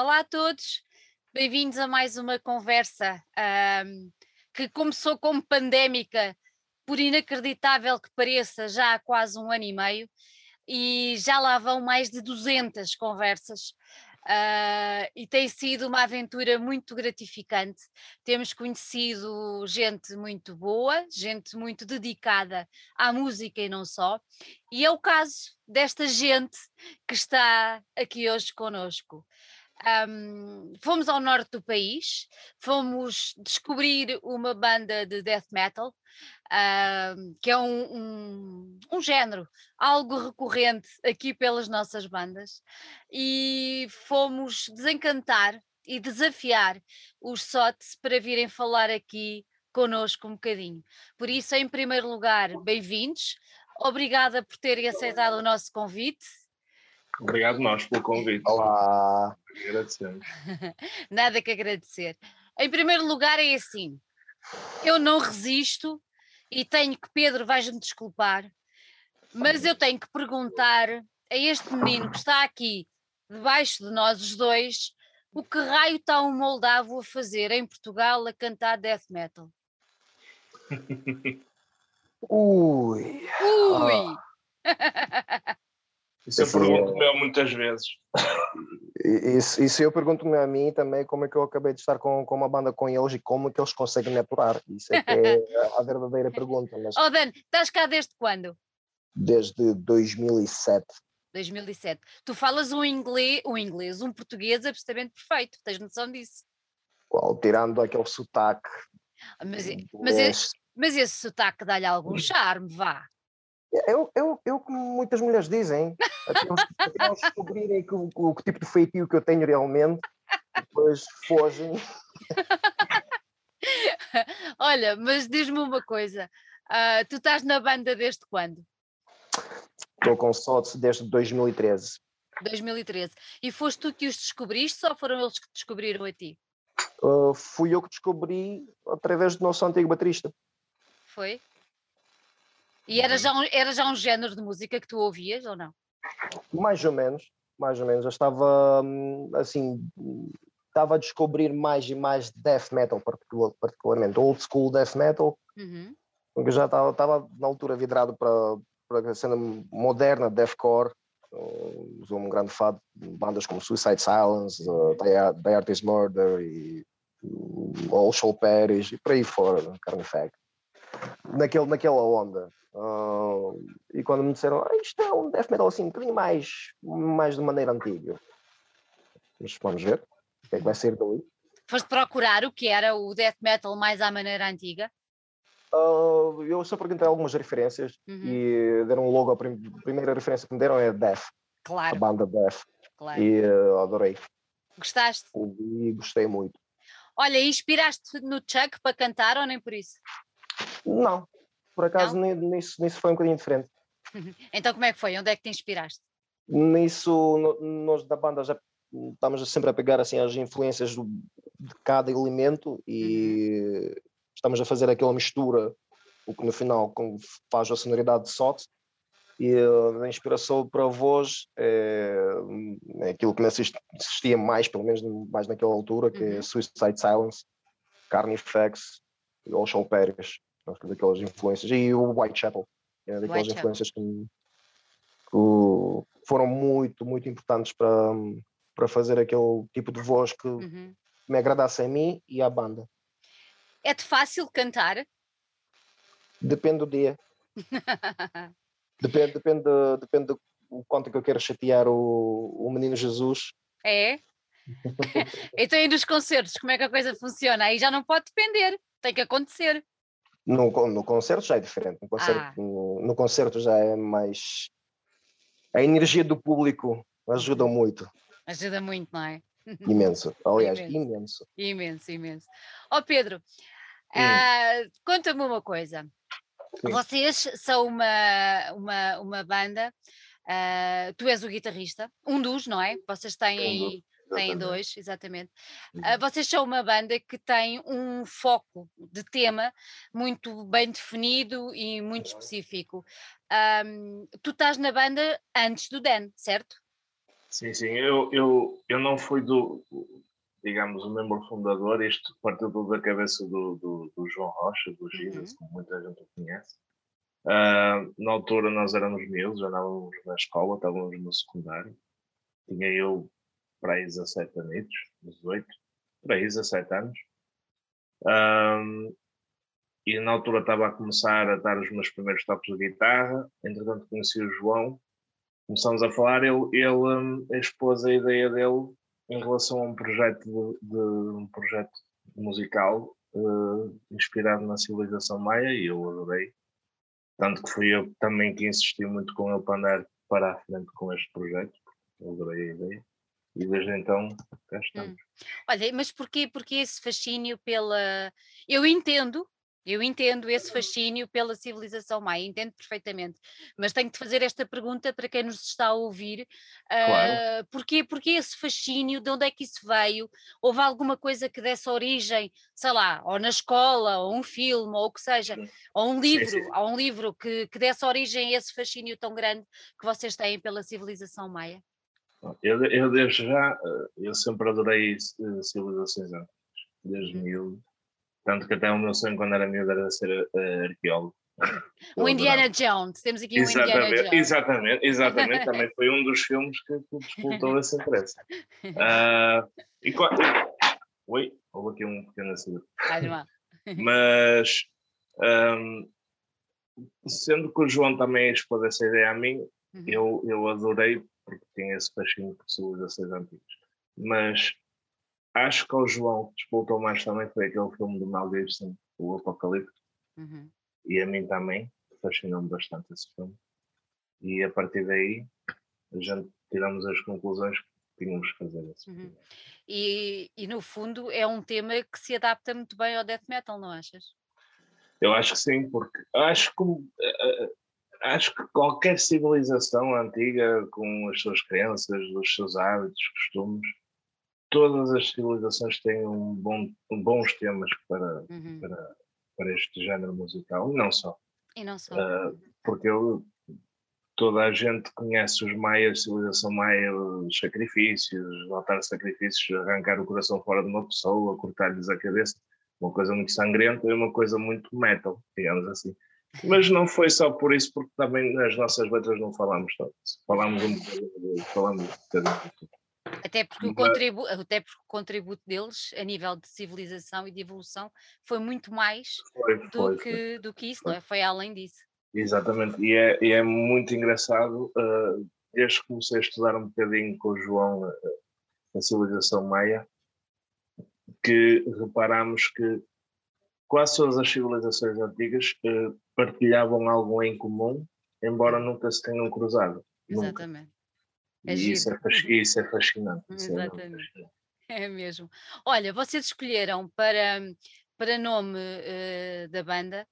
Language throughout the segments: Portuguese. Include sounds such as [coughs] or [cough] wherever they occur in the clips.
Olá a todos, bem-vindos a mais uma conversa um, que começou como pandémica, por inacreditável que pareça, já há quase um ano e meio, e já lá vão mais de 200 conversas. Uh, e tem sido uma aventura muito gratificante. Temos conhecido gente muito boa, gente muito dedicada à música e não só, e é o caso desta gente que está aqui hoje conosco. Um, fomos ao norte do país, fomos descobrir uma banda de death metal, que é um, um, um, género, algo recorrente aqui pelas nossas bandas, e fomos desencantar e desafiar os SOTs para virem falar aqui connosco um bocadinho. Por isso, em primeiro lugar, bem-vindos. Obrigada por terem aceitado o nosso convite. Obrigado nós pelo convite. Olá. Agradecemos. [laughs] Nada que agradecer. Em primeiro lugar é assim, eu não resisto e tenho que, Pedro, vais-me desculpar, mas eu tenho que perguntar a este menino que está aqui debaixo de nós os dois, o que raio está um moldavo a fazer em Portugal a cantar death metal? [laughs] Ui. Ui. Ah. [laughs] Isso eu pergunto-me é... muitas vezes. Isso, isso eu pergunto-me a mim também como é que eu acabei de estar com, com uma banda com eles e como é que eles conseguem me aturar. Isso é, é [laughs] a verdadeira pergunta. Mas... Oh Dan, estás cá desde quando? Desde 2007. 2007. Tu falas um inglês, um inglês, um português absolutamente perfeito, tens noção disso? Well, tirando aquele sotaque. Mas, mas, esse, mas esse sotaque dá-lhe algum charme, vá. Eu, eu, eu, como muitas mulheres dizem, [laughs] até eles descobrirem que, o, tipo de feitio que eu tenho realmente, depois fogem. [laughs] Olha, mas diz-me uma coisa, uh, tu estás na banda desde quando? Estou com SOTS desde 2013. 2013. E foste tu que os descobriste ou foram eles que descobriram a ti? Uh, fui eu que descobri através do nosso antigo baterista. Foi? E era já, um, era já um género de música que tu ouvias ou não? Mais ou menos, mais ou menos. Eu estava hum, assim, estava a descobrir mais e mais death metal, particularmente old school death metal, uhum. porque já estava, estava na altura vidrado para, para a cena moderna, deathcore. Sou um grande fã de bandas como Suicide Silence, uh, The Artist Murder e All Show Paris e por aí fora, Carnifex. Naquele, naquela onda. Uh, e quando me disseram, ah, isto é um death metal assim, um bocadinho mais, mais de maneira antiga. Mas vamos ver o que é que vai ser dali. Foste procurar o que era o death metal mais à maneira antiga? Uh, eu só perguntei algumas referências uhum. e deram logo a, prim primeira referência que me deram é Death. Claro. A banda Death. Claro. E uh, adorei. Gostaste? Ouvi, gostei muito. Olha, inspiraste no Chuck para cantar ou nem por isso? Não, por acaso nisso, nisso foi um bocadinho diferente. [laughs] então como é que foi? Onde é que te inspiraste? Nisso, no, nós da banda já estamos sempre a pegar assim as influências do, de cada elemento e uhum. estamos a fazer aquela mistura, o que no final faz a sonoridade de SOT e a inspiração para a voz é, é aquilo que me assistia mais, pelo menos mais naquela altura, que é uhum. é Suicide Silence, Carnifex e Ocean Pérez daquelas influências, e o Whitechapel, é daquelas Whitechapel. influências que, que, foram muito, muito importantes para, para fazer aquele tipo de voz que uhum. me agradasse a mim e à banda. É-te fácil cantar? Depende do dia. [laughs] depende, depende, depende do quanto que eu quero chatear o, o menino Jesus. É? [laughs] então aí nos concertos, como é que a coisa funciona? Aí já não pode depender, tem que acontecer. No, no concerto já é diferente. No concerto, ah. no, no, concerto já é mais. A energia do público ajuda muito. Ajuda muito, não é? [laughs] Imenso. Aliás, imenso. Imenso, imenso. Ó oh, Pedro, uh, conta-me uma coisa. Sim. Vocês são uma, uma, uma banda, uh, tu és o guitarrista, um dos, não é? Vocês têm Têm dois, exatamente. Uh, vocês são uma banda que tem um foco de tema muito bem definido e muito específico. Um, tu estás na banda antes do Dan, certo? Sim, sim, eu, eu, eu não fui do, digamos, o membro fundador, isto partiu tudo da cabeça do, do, do João Rocha, do Gidas, uhum. como muita gente o conhece. Uh, na altura nós éramos miúdos, andávamos na escola, estávamos no secundário. Tinha eu para aí 17 anos, 18, para aí 17 anos. Um, e na altura estava a começar a dar os meus primeiros toques de guitarra. Entretanto, conheci o João, começamos a falar. Ele, ele um, expôs a ideia dele em relação a um projeto de, de um projeto musical uh, inspirado na civilização maia e eu adorei. Tanto que fui eu também que insisti muito com ele para andar para a frente com este projeto, eu adorei a ideia. E desde então cá estamos. Hum. Olha, mas porquê, porquê esse fascínio pela. Eu entendo eu entendo esse fascínio pela civilização maia, entendo perfeitamente, mas tenho de fazer esta pergunta para quem nos está a ouvir: claro. uh, porquê, porquê esse fascínio? De onde é que isso veio? Houve alguma coisa que desse origem, sei lá, ou na escola, ou um filme, ou o que seja, ou um livro, sim, sim. ou um livro que, que desse origem a esse fascínio tão grande que vocês têm pela civilização maia? Eu, eu desde já, eh, eu sempre adorei eh, civilizações antigas, desde uhum. miúdo tanto que até o meu sonho quando era miúdo era ser uh, arqueólogo. O [laughs] Indiana Jones, temos aqui exatamente, um Indiana Jones. Exatamente, exatamente, também [laughs] foi um dos filmes que, que disputou esse interesse. Uh, [laughs] e qual... Oi, houve aqui um pequeno acidente. Mas, um, sendo que o João também expôs essa ideia a mim, uhum. eu, eu adorei, porque tinha esse fascínio por civilizações antigas. Mas acho que ao João que disputou mais também foi aquele filme do Mel Gibson, o Apocalipse. Uhum. E a mim também, fascinou-me bastante esse filme. E a partir daí, a gente tiramos as conclusões que tínhamos que fazer. Uhum. E, e no fundo é um tema que se adapta muito bem ao death metal, não achas? Eu acho que sim, porque acho que, eh, eh, acho que qualquer civilização antiga, com as suas crenças, os seus hábitos, costumes, todas as civilizações têm um bom, um bons temas para, uhum. para, para este género musical, e não só. E não só. Uh, porque eu, toda a gente conhece os maias, civilização maia, os sacrifícios, altar sacrifícios, arrancar o coração fora de uma pessoa, cortar-lhes a cabeça, uma coisa muito sangrenta e uma coisa muito metal, digamos assim. Mas não foi só por isso, porque também nas nossas letras não falamos só Falamos um bocadinho, um tudo. Até porque, o contribu até porque o contributo deles a nível de civilização e de evolução foi muito mais foi, do, foi, que, foi. do que isso, não é? Foi além disso. Exatamente, e é, e é muito engraçado, uh, desde que comecei a estudar um bocadinho com o João uh, a civilização maia, que reparamos que quase todas as civilizações antigas uh, partilhavam algo em comum, embora nunca se tenham cruzado. Exatamente. Nunca. É e isso é, isso é fascinante. É Exatamente. É, [laughs] é, mesmo. Olha, vocês escolheram para, para nome uh, da banda.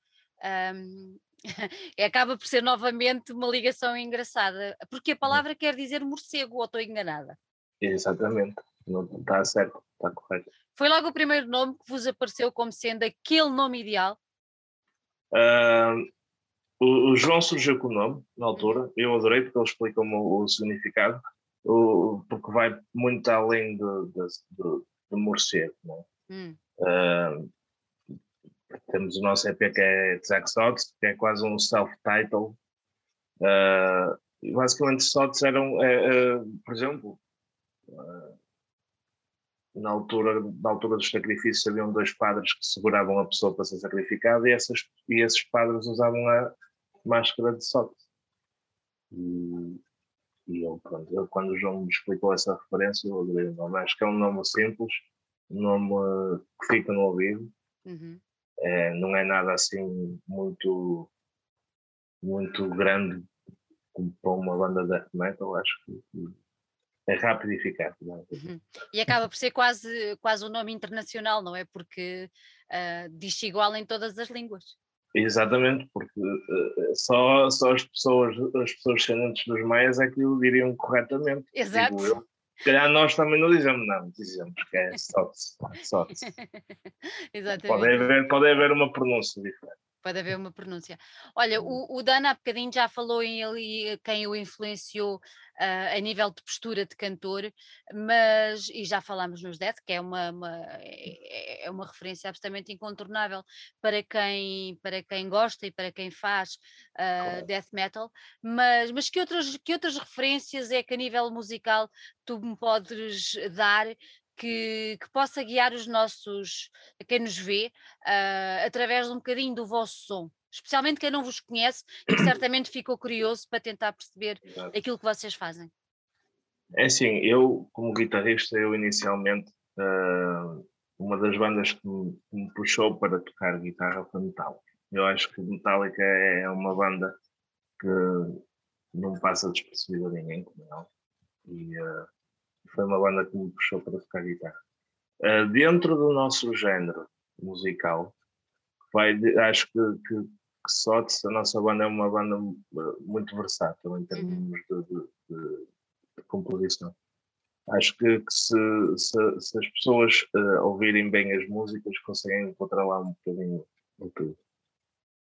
Um, [laughs] acaba por ser novamente uma ligação engraçada, porque a hum. palavra quer dizer morcego, ou estou enganada? Exatamente, não está certo, está correto. Foi logo o primeiro nome que vos apareceu como sendo aquele nome ideal? Uh, o, o, João surgiu com o nome, na altura, eu adorei porque ele explica-me o, o, significado, o, porque vai muito além do, do, do, do morcego. É? hum. uh, temos o nosso EP que é Zaxots, que é quase um self-title. Uh, basicamente, Sots eram, uh, por exemplo, na altura, na altura dos sacrifícios haviam dois padres que seguravam a pessoa para ser sacrificada e, essas, e esses padres usavam a, máscara de sorte. E, e eu, pronto, eu, quando o João me explicou essa referência, eu adorei o nome. Acho que é um nome simples, um nome que fica no ouvido. Uhum. É, não é nada assim muito, muito grande como para uma banda de death metal. Acho que é rápido e eficaz. É? Uhum. E acaba por ser quase, quase um nome internacional, não é? Porque uh, diz igual em todas as línguas. Exatamente, porque uh, só, só as pessoas, as pessoas descendentes dos maias é que o diriam corretamente. Exato. Se calhar nós também não dizemos, não, dizemos que é. [laughs] SOTS. Exatamente. Pode haver, pode haver uma pronúncia diferente. Pode haver uma pronúncia. Olha, uhum. o, o Dan há bocadinho já falou em ele quem o influenciou uh, a nível de postura de cantor, mas, e já falámos nos Death, que é uma, uma, é, é uma referência absolutamente incontornável para quem, para quem gosta e para quem faz uh, death metal, mas, mas que, outras, que outras referências é que a nível musical tu me podes dar que, que, possa guiar os nossos, quem nos vê, uh, através de um bocadinho do vosso som. Especialmente quem não vos conhece e que [coughs] certamente ficou curioso para tentar perceber Exato. aquilo que vocês fazem. É assim, eu, como guitarrista, eu inicialmente, uh, uma das bandas que me, que me, puxou para tocar guitarra foi Metallica. Eu acho que Metallica é uma banda que não passa despercebida a ninguém, como não. E uh, foi uma banda que me puxou para tocar guitarra. Uh, dentro do nosso género musical, vai, acho que, que, que a nossa banda é uma banda muito versátil em termos de, de, de, de, composição. Acho que, que se, se, se, as pessoas uh, ouvirem bem as músicas, conseguem encontrar lá um bocadinho de tudo.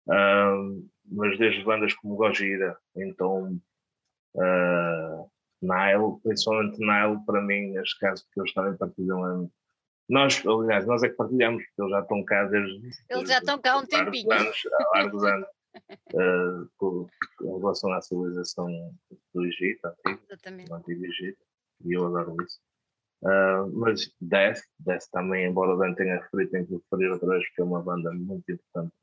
Uh, mas desde bandas como Gojira, então uh, Nile, principalmente Nile, para mim, neste caso, porque eles também partilham. Nós, aliás, nós é que partilhamos, porque eles já estão cá desde. Eles já estão cá há um tempinho. Anos, há largos anos. uh, com, com relação à civilização do Egito, antigo, do antigo Egito, e eu adoro isso. Uh, mas Death, Death também, embora o Dan tenha referido, tenho que referir outra vez, porque é uma banda muito importante.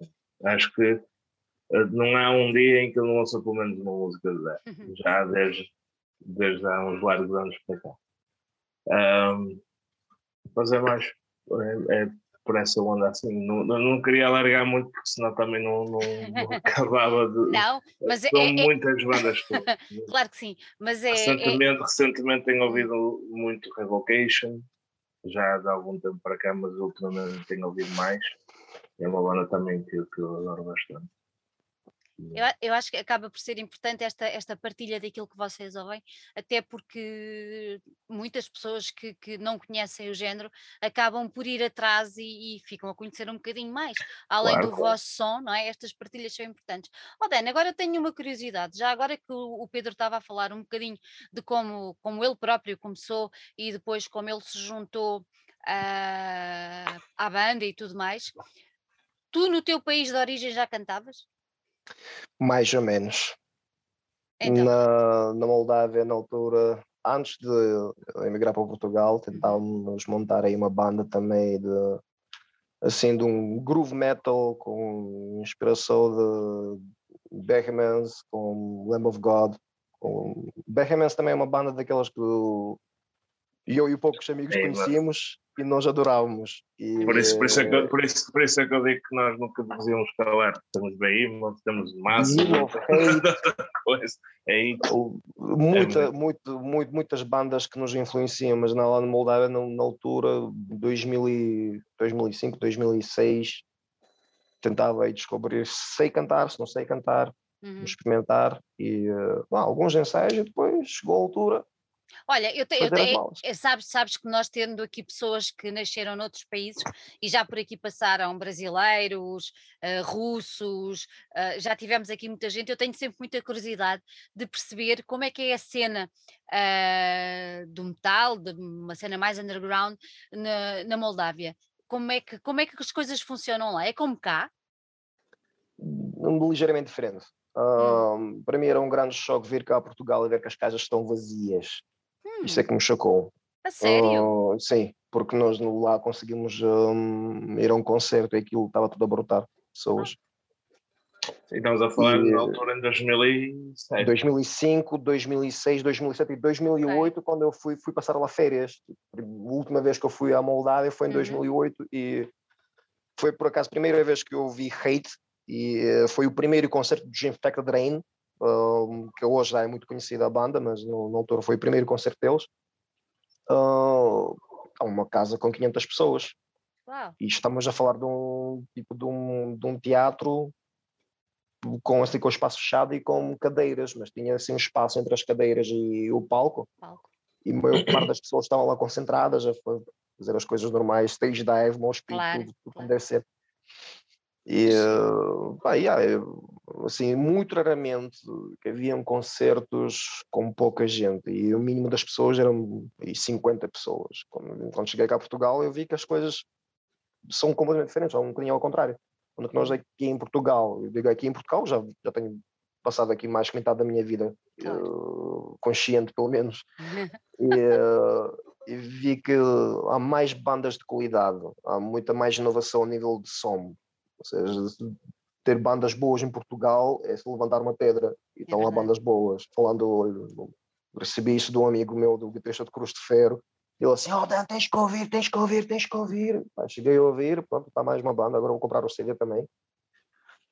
Acho que uh, não há um dia em que eu não ouça pelo menos uma música de Death, [laughs] já desde desde há uns largos anos para cá. Um, mas é mais é, é, por essa onda assim. Não, não queria alargar muito porque senão também não, não, não [laughs] acabava de. Não, mas São é, é, muitas bandas. [laughs] claro que sim, mas é. Recentemente, recentemente tenho ouvido muito Revocation, já há algum tempo para cá, mas ultimamente tenho ouvido mais. É uma banda também que, que eu adoro bastante. Eu, eu, acho que acaba por ser importante esta, esta partilha daquilo que vocês ouvem, até porque muitas pessoas que, que não conhecem o género acabam por ir atrás e, e ficam a conhecer um bocadinho mais, além claro, do claro. vosso som, não é? Estas partilhas são importantes. Oh, Dan, agora tenho uma curiosidade, já agora que o, o Pedro estava a falar um bocadinho de como, como ele próprio começou e depois como ele se juntou uh, à banda e tudo mais. Tu, no teu país de origem, já cantavas? Mais ou menos. Então. Na, na Moldávia, na altura, antes de emigrar para Portugal, tentávamos montar aí uma banda também de assim de um groove metal com inspiração de Behemans, com Lamb of God. Com... Behemans também é uma banda daquelas que eu e poucos amigos é, conhecíamos e nós adorávamos. E, por, isso, por, isso é que, por, isso, por isso é que eu digo que nós nunca devíamos calar. Temos Behemoth, temos Massa. [laughs] É Muita, é muito, muito, muitas bandas que nos influenciam, mas na, lá no Moldávia, na, na altura, 2000 e, 2005, 2006, tentava aí descobrir se sei cantar, se não sei cantar, uhum. experimentar e uh, alguns ensaios e depois chegou a altura Olha, eu, te, tenho, eh, sabes, sabes que nós tendo aqui pessoas que nasceram noutros países e já por aqui passaram brasileiros, uh, russos, uh, já tivemos aqui muita gente, eu tenho sempre muita curiosidade de perceber como é que é a cena uh, do metal, de uma cena mais underground na, na Moldávia. Como é, que, como é que as coisas funcionam lá? É como cá? Um, ligeiramente diferente. Hum. para mim era um grande choque vir cá a Portugal e ver que as casas estão vazias. Hum. Isso é que me chocou. A sério? Uh, sim, porque nós lá conseguimos um, ir a um concerto e aquilo estava tudo a brotar pessoas. Sim, estamos a falar e, na altura em 2007. 2005, 2006, 2007 e 2008, okay. quando eu fui, fui passar lá férias. A última vez que eu fui à Moldávia foi em uhum. 2008 e foi por acaso a primeira vez que eu vi Hate e uh, foi o primeiro concerto de Jim Infected Rain uh, que hoje já é muito conhecida a banda, mas no, na altura foi o primeiro concerto deles. Uh, uma casa com 500 pessoas. Uau. E estamos a falar de um tipo de um, de um teatro com assim com o espaço fechado e com cadeiras, mas tinha assim um espaço entre as cadeiras e o palco. palco. E a maior parte das pessoas estavam lá concentradas a fazer as coisas normais, stage dive, mosh pit, claro, tudo, tudo claro. deve ser. E, pá, yeah, assim, muito raramente que haviam concertos com pouca gente e o mínimo das pessoas eram 50 pessoas. Quando, quando cheguei cá a Portugal eu vi que as coisas são completamente diferentes, são um bocadinho ao contrário. Quando nós aqui em Portugal, eu digo aqui em Portugal, já, já tenho passado aqui mais que metade da minha vida, claro. uh, consciente pelo menos, [laughs] e, uh, e, vi que há mais bandas de qualidade, há muita mais inovação a nível de som. Ou seja, ter bandas boas em Portugal é se levantar uma pedra e estão lá bandas boas. Falando, recebi isso de um amigo meu, do guitarrista de Cruz de Ferro, ele assim, oh Dan, tens que ouvir, tens que ouvir, tens que ouvir. cheguei a ouvir, pronto, está mais uma banda, agora vou comprar o CD também.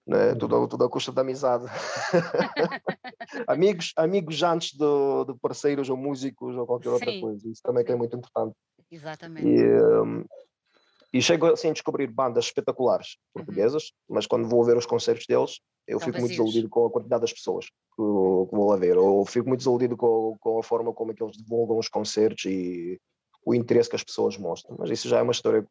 Né? Uhum. Tudo, tudo a custa da amizade. [laughs] amigos, amigos antes de, de, parceiros ou músicos ou qualquer Sim. outra coisa. Isso também que é muito importante. Exatamente. E, um, e chego assim a descobrir bandas espetaculares portuguesas, uhum. mas quando vou ver os concertos deles, eu fico muito desiludido com a quantidade das pessoas que, que vou lá ver, ou fico muito desiludido com, com a forma como é que eles divulgam os concertos e o interesse que as pessoas mostram. Mas isso já é uma história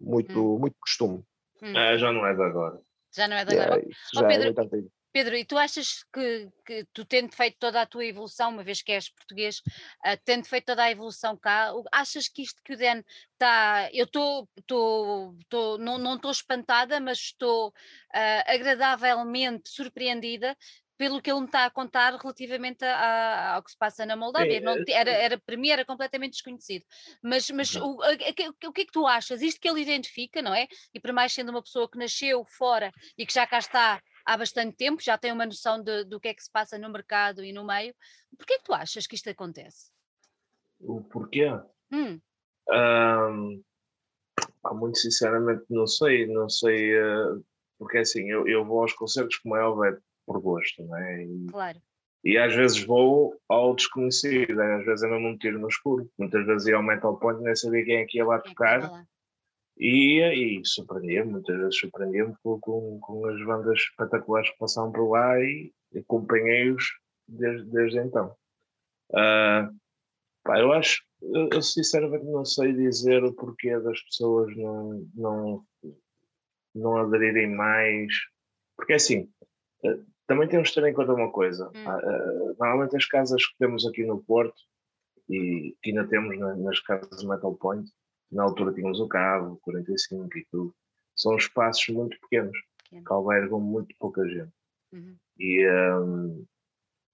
muito, hum. muito costume. Hum. É, já não é de agora. Já não é de agora. Yeah, oh, Pedro, é Pedro, e tu achas que, que, tu tendo feito toda a tua evolução, uma vez que és português, uh, tendo feito toda a evolução cá, achas que isto que o Dan está. Eu estou. Não estou espantada, mas estou uh, agradavelmente surpreendida pelo que ele me está a contar relativamente a, ao que se passa na Moldávia. Não, eh, era, era, para mim era completamente desconhecido. Mas, mas o, o, o, que é que tu achas? Isto que ele identifica, não é? E por mais sendo uma pessoa que nasceu fora e que já cá está há bastante tempo, já tem uma noção de, do que é que se passa no mercado e no meio, porquê é que tu achas que isto acontece? O porquê? Hum. Um, muito sinceramente não sei, não sei, uh, porque assim, eu, eu vou aos concertos como é óbvio, por gosto, não é? E, claro. E às vezes vou ao desconhecido, às vezes ainda não tiro no escuro, muitas vezes ia ao Metal Point nem sabia quem é que ia lá tocar. E, e surpreendia-me, muitas vezes surpreendia-me com, com, com, as bandas espetaculares que passavam por lá e acompanhei-os desde, desde então. Uh, pá, eu acho, eu, eu, sinceramente não sei dizer o porquê das pessoas não, não, não aderirem mais, porque assim, uh, também temos de ter em conta uma coisa. Hum. Uh, normalmente as casas que temos aqui no Porto e que ainda temos na, nas casas Metal Point, na altura tínhamos o Cabo, 45 e tudo, são espaços muito pequenos Pequeno. que albergam muito pouca gente. Uhum. E, um,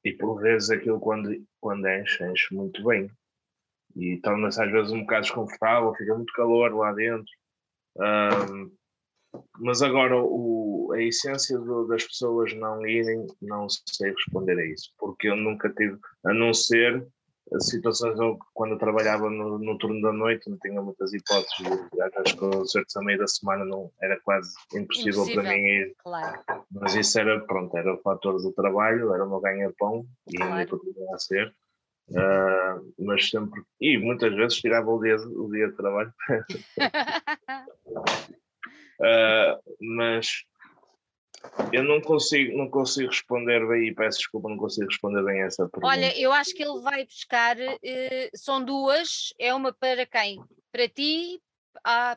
e por vezes aquilo quando, quando enche, enche muito bem. E torna-se às vezes um bocado desconfortável, fica muito calor lá dentro. Um, mas agora o, a essência do, das pessoas não irem, não sei responder a isso, porque eu nunca tive, a não ser situações quando eu trabalhava no, no turno da noite, não tinha muitas hipóteses às concertos a meio da semana, não, era quase impossível, impossível. para mim ir. Claro. Mas isso era, pronto, era o fator do trabalho, era o meu ganha-pão e claro. ainda continua a ser. Uh, mas sempre, e muitas vezes tirava o dia, o dia de trabalho. uh, [laughs] mas eu não consigo, não consigo responder bem, peço desculpa, não consigo responder bem essa pergunta. Olha, eu acho que ele vai buscar, uh, são duas, é uma para quem? Para ti? Ah,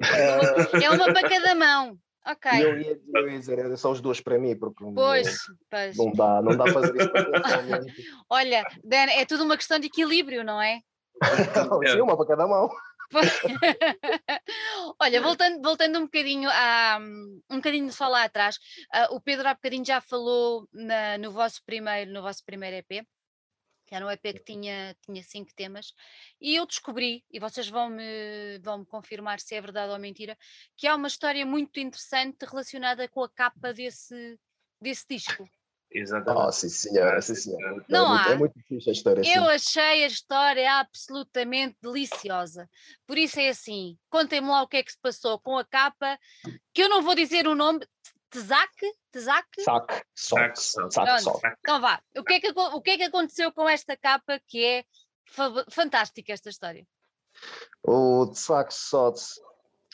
é uma para cada mão. Ok. Eu ia, eu ia dizer, são as duas para mim, porque pois, não, pois. não dá, não dá para fazer isso [laughs] Olha, Dan, é tudo uma questão de equilíbrio, não é? [laughs] Sim, uma para cada mão. [laughs] Olha, voltando, voltando um bocadinho a um bocadinho de falar atrás, uh, o Pedro há bocadinho já falou na, no vosso primeiro, no vosso primeiro EP, que era um EP que tinha, tinha cinco temas, e eu descobri, e vocês vão me, vão -me confirmar se é verdade ou mentira, que há uma história muito interessante relacionada com a capa desse, desse disco. Exatamente. Oh, sim, senhora, sim, senhora. Não é, muito, há. é muito difícil a história. Eu sim. achei a história absolutamente deliciosa. Por isso é assim: contem-me lá o que é que se passou com a capa, que eu não vou dizer o nome. Tzak? Tzak? Sac, Sac, Sac, Então vá. O que, é que, o que é que aconteceu com esta capa que é fantástica esta história? O Tzak Sots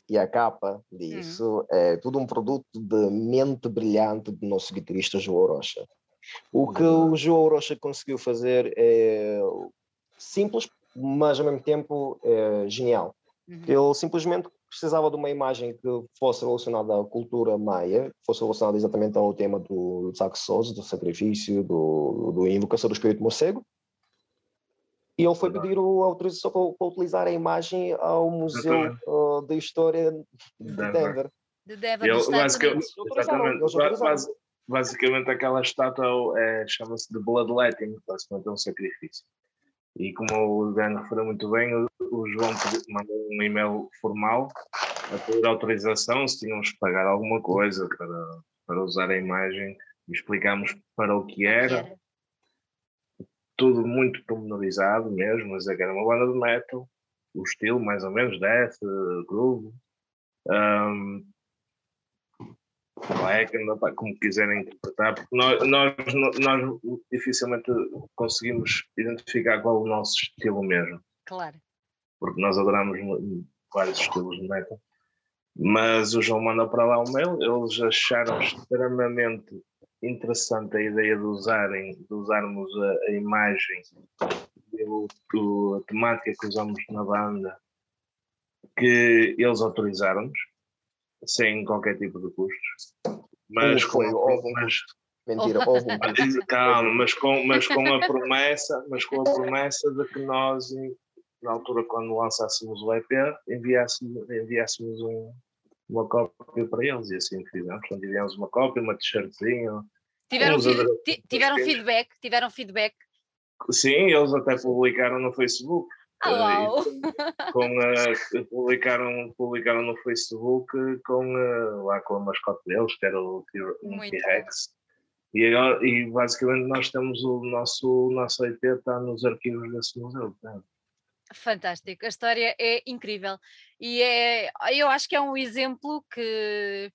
e a capa disso uhum. é tudo um produto de mente brilhante do nosso guitarrista João Rocha. O que uhum. o João Rocha conseguiu fazer é simples, mas ao mesmo tempo é genial. Uhum. Ele simplesmente precisava de uma imagem que fosse relacionada à cultura maia, que fosse relacionada exatamente ao tema do, do do sacrifício, do, do invocação do espírito morcego. E ele foi pedir a autorização para, para, utilizar a imagem ao Museu uh, de História de Denver. De Denver, ele, basicamente, aquela estátua é, chama-se de Bloodletting, basicamente é um sacrifício. E como o Dan referiu muito bem, o, o João mandou um e-mail formal a pedir autorização se tínhamos que pagar alguma coisa para, para usar a imagem. Explicámos para o que era. Tudo muito pormenorizado mesmo, mas é que era uma banda de metal, o estilo mais ou menos death, groove. Um, black, como quiserem interpretar, porque nós, nós, nós dificilmente conseguimos identificar qual é o nosso estilo mesmo. Claro. Porque nós adoramos vários estilos de metal. Mas o João manda para lá o mail, eles acharam extremamente interessante a ideia de usarem, de usarmos a, a imagem, a temática que usamos na banda, que eles autorizaram-nos sem qualquer tipo de custos. Mas com, houve mas, Mentira, houve um Calma, mas com, mas com a promessa, mas com a promessa de que nós, na altura, quando lançássemos o EP, enviássemos, enviássemos um, uma cópia para eles, e assim fizemos. Quando enviámos uma cópia, uma t-shirtzinha. Tiveram, tiveram feedback, tiveram feedback. Sim, eles até publicaram no Facebook. Oh, com, uh, publicaram, publicaram no Facebook com, uh, lá com a mascote deles, que era o T-Rex. E, agora, e basicamente nós temos o nosso, o nosso IP está nos arquivos desse museu. Tá? Fantástico, a história é incrível e é, eu acho que é um exemplo que,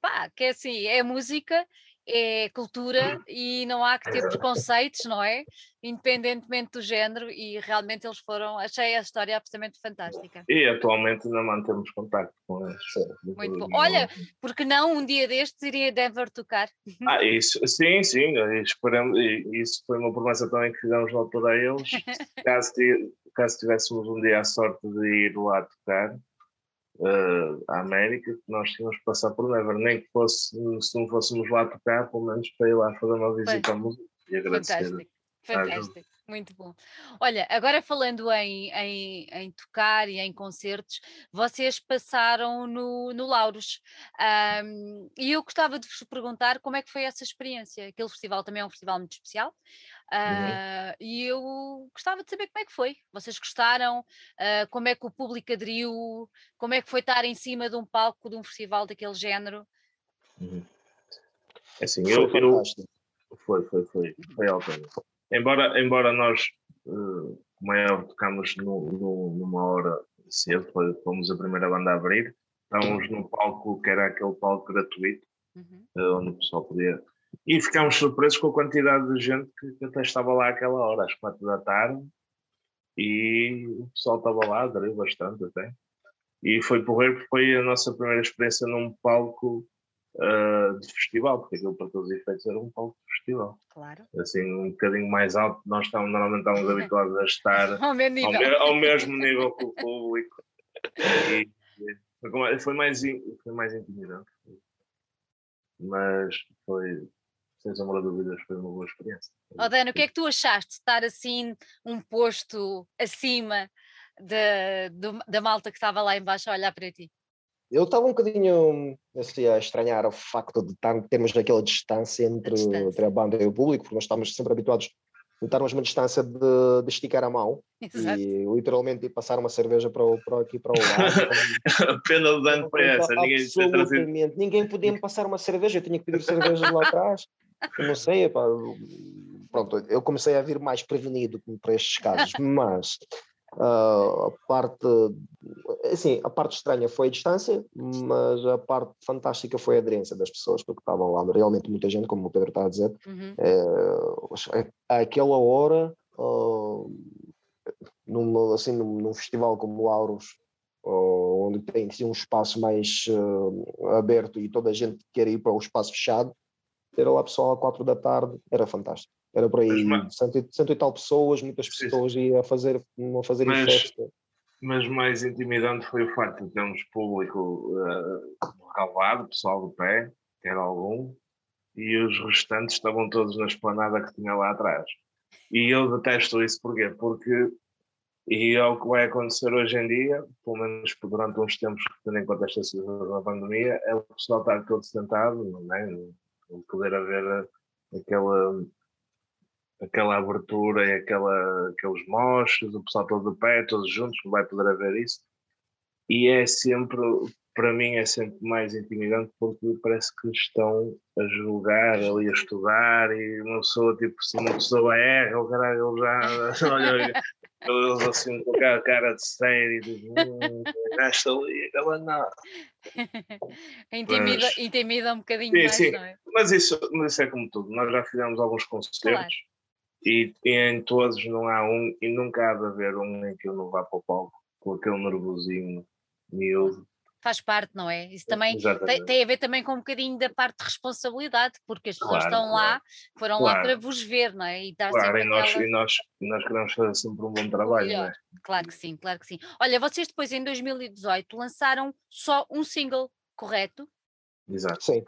pá, que é assim, é música é cultura e não há que ter preconceitos, não é? Independentemente do género, e realmente eles foram, achei a história absolutamente fantástica. E atualmente ainda mantemos contato com eles. Muito bom. Olha, porque não um dia destes iria Denver tocar? Ah, isso, sim, sim, esperamos, isso foi uma promessa também que fizemos na altura a eles. [laughs] caso, caso tivéssemos um dia a sorte de ir lá tocar, uh, à América, que nós tínhamos que passar por Never, nem que fosse, se não fôssemos lá tocar, pelo menos para ir lá fazer uma visita ao museu e agradecer. Fantástico, fantástico. Muito bom. Olha, agora falando em, em, em, tocar e em concertos, vocês passaram no, no Lauros um, e eu gostava de vos perguntar como é que foi essa experiência. Aquele festival também é um festival muito especial uh, uhum. e eu gostava de saber como é que foi. Vocês gostaram? Uh, como é que o público aderiu? Como é que foi estar em cima de um palco de um festival daquele género? Uhum. É assim, eu, eu, foi, foi, foi, foi altamente embora, embora nós, uh, como é tocamos no, no, numa hora cedo, fomos a primeira banda a abrir, estávamos num palco que era aquele palco gratuito, uhum. uh, onde o pessoal podia. E ficámos surpresos com a quantidade de gente que, que até estava lá àquela hora, às quatro da tarde, e o pessoal estava lá, aderiu bastante até. E foi porrer porque foi a nossa primeira experiência num palco uh, de festival, porque aquilo para todos os efeitos era um palco de festival. Claro. Assim, um bocadinho mais alto, nós estamos, normalmente estamos [laughs] habituados a estar ao, mesmo ao, ao, mesmo nível que o público. E, foi, mais, foi mais intimidante. Mas foi, sem sombra de dúvidas, foi uma boa experiência. Oh, Dan, o que é que tu achaste de estar assim, um posto acima de, de, da malta que estava lá embaixo a olhar para ti? Eu estava um bocadinho assim, a estranhar o facto de termos aquela distância entre, distância. entre a banda e o público, porque nós estamos sempre habituados a estarmos uma distância de, de, esticar a mão Exato. e literalmente passar uma cerveja para, o, para aqui para o lado. Pena do dano para essa, ninguém Absolutamente, ninguém podia me passar uma cerveja, eu tinha que pedir cervejas lá atrás. Eu não sei, pá, pronto, eu comecei a vir mais prevenido para estes casos, mas Uh, a parte assim, a parte estranha foi a distância, mas a parte fantástica foi a aderência das pessoas, porque estavam lá realmente muita gente, como o Pedro está a dizer. Uhum. É, àquela hora, uh, numa, assim, num, num, festival como o Auros, uh, onde tem assim, um espaço mais aberto e toda a gente quer ir para o espaço fechado, ter lá pessoal às quatro da tarde era fantástico. Era por aí, cento, cento e tal pessoas, muitas pessoas iam a fazer, a fazer mas, festa. mas mais intimidante foi o facto de termos público uh, relevado, pessoal do pé, que era algum, e os restantes estavam todos na esplanada que tinha lá atrás. E eu detesto isso porquê? Porque, e é o que vai acontecer hoje em dia, pelo menos durante uns tempos, tendo em conta esta situação da pandemia, é o pessoal estar todo sentado, não é? Não poder haver aquela aquela abertura e aquela, aqueles mochos, o pessoal todo de pé, todos juntos, vai poder haver isso. E é sempre, para mim, é sempre mais intimidante porque parece que estão a julgar ali, a estudar, e uma pessoa, tipo, se uma pessoa erra, o caralho, já [laughs] olha, eles assim com a cara de sério, diz, hum, esta ali, aquela não. [laughs] intimida, mas, intimida um bocadinho sim, mais, sim. não é? Mas isso, mas isso é como tudo, nós já fizemos alguns concertos. Claro e, e, em todos não há um, e nunca há de haver um em que eu não vá para o palco com aquele nervosinho miúdo. Faz parte, não é? Isso também tem, tem, a ver também com um bocadinho da parte de responsabilidade, porque as pessoas claro, estão claro. lá, foram claro. lá para vos ver, não é? E dar claro, e nós, aquela... e, nós, e nós queremos fazer sempre um bom trabalho, não é? Claro que sim, claro que sim. Olha, vocês depois em 2018 lançaram só um single, correto? Exato. Sim.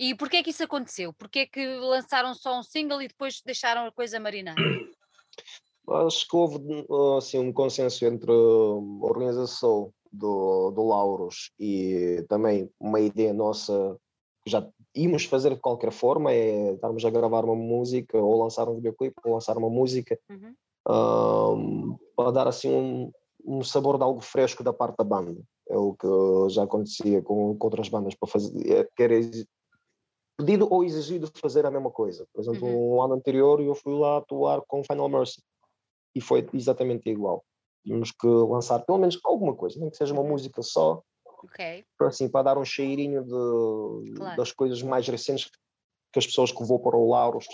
E porquê é que isso aconteceu? Porquê é que lançaram só um single e depois deixaram a coisa marinar? Acho que houve assim, um consenso entre a organização do, do Lauros e também uma ideia nossa que já íamos fazer de qualquer forma, é estarmos a gravar uma música ou lançar um videoclipe ou lançar uma música uhum. um, para dar assim um, um sabor de algo fresco da parte da banda. É o que já acontecia com, com outras bandas para fazer, é, quer pedido ou exigido fazer a mesma coisa. Por exemplo, uhum. um ano anterior eu fui lá atuar com Final Mercy e foi exatamente igual. Tínhamos que lançar pelo menos alguma coisa, nem que seja uma música só, okay. para, assim, para dar um cheirinho de, claro. das coisas mais recentes que as pessoas que vou para o Lauros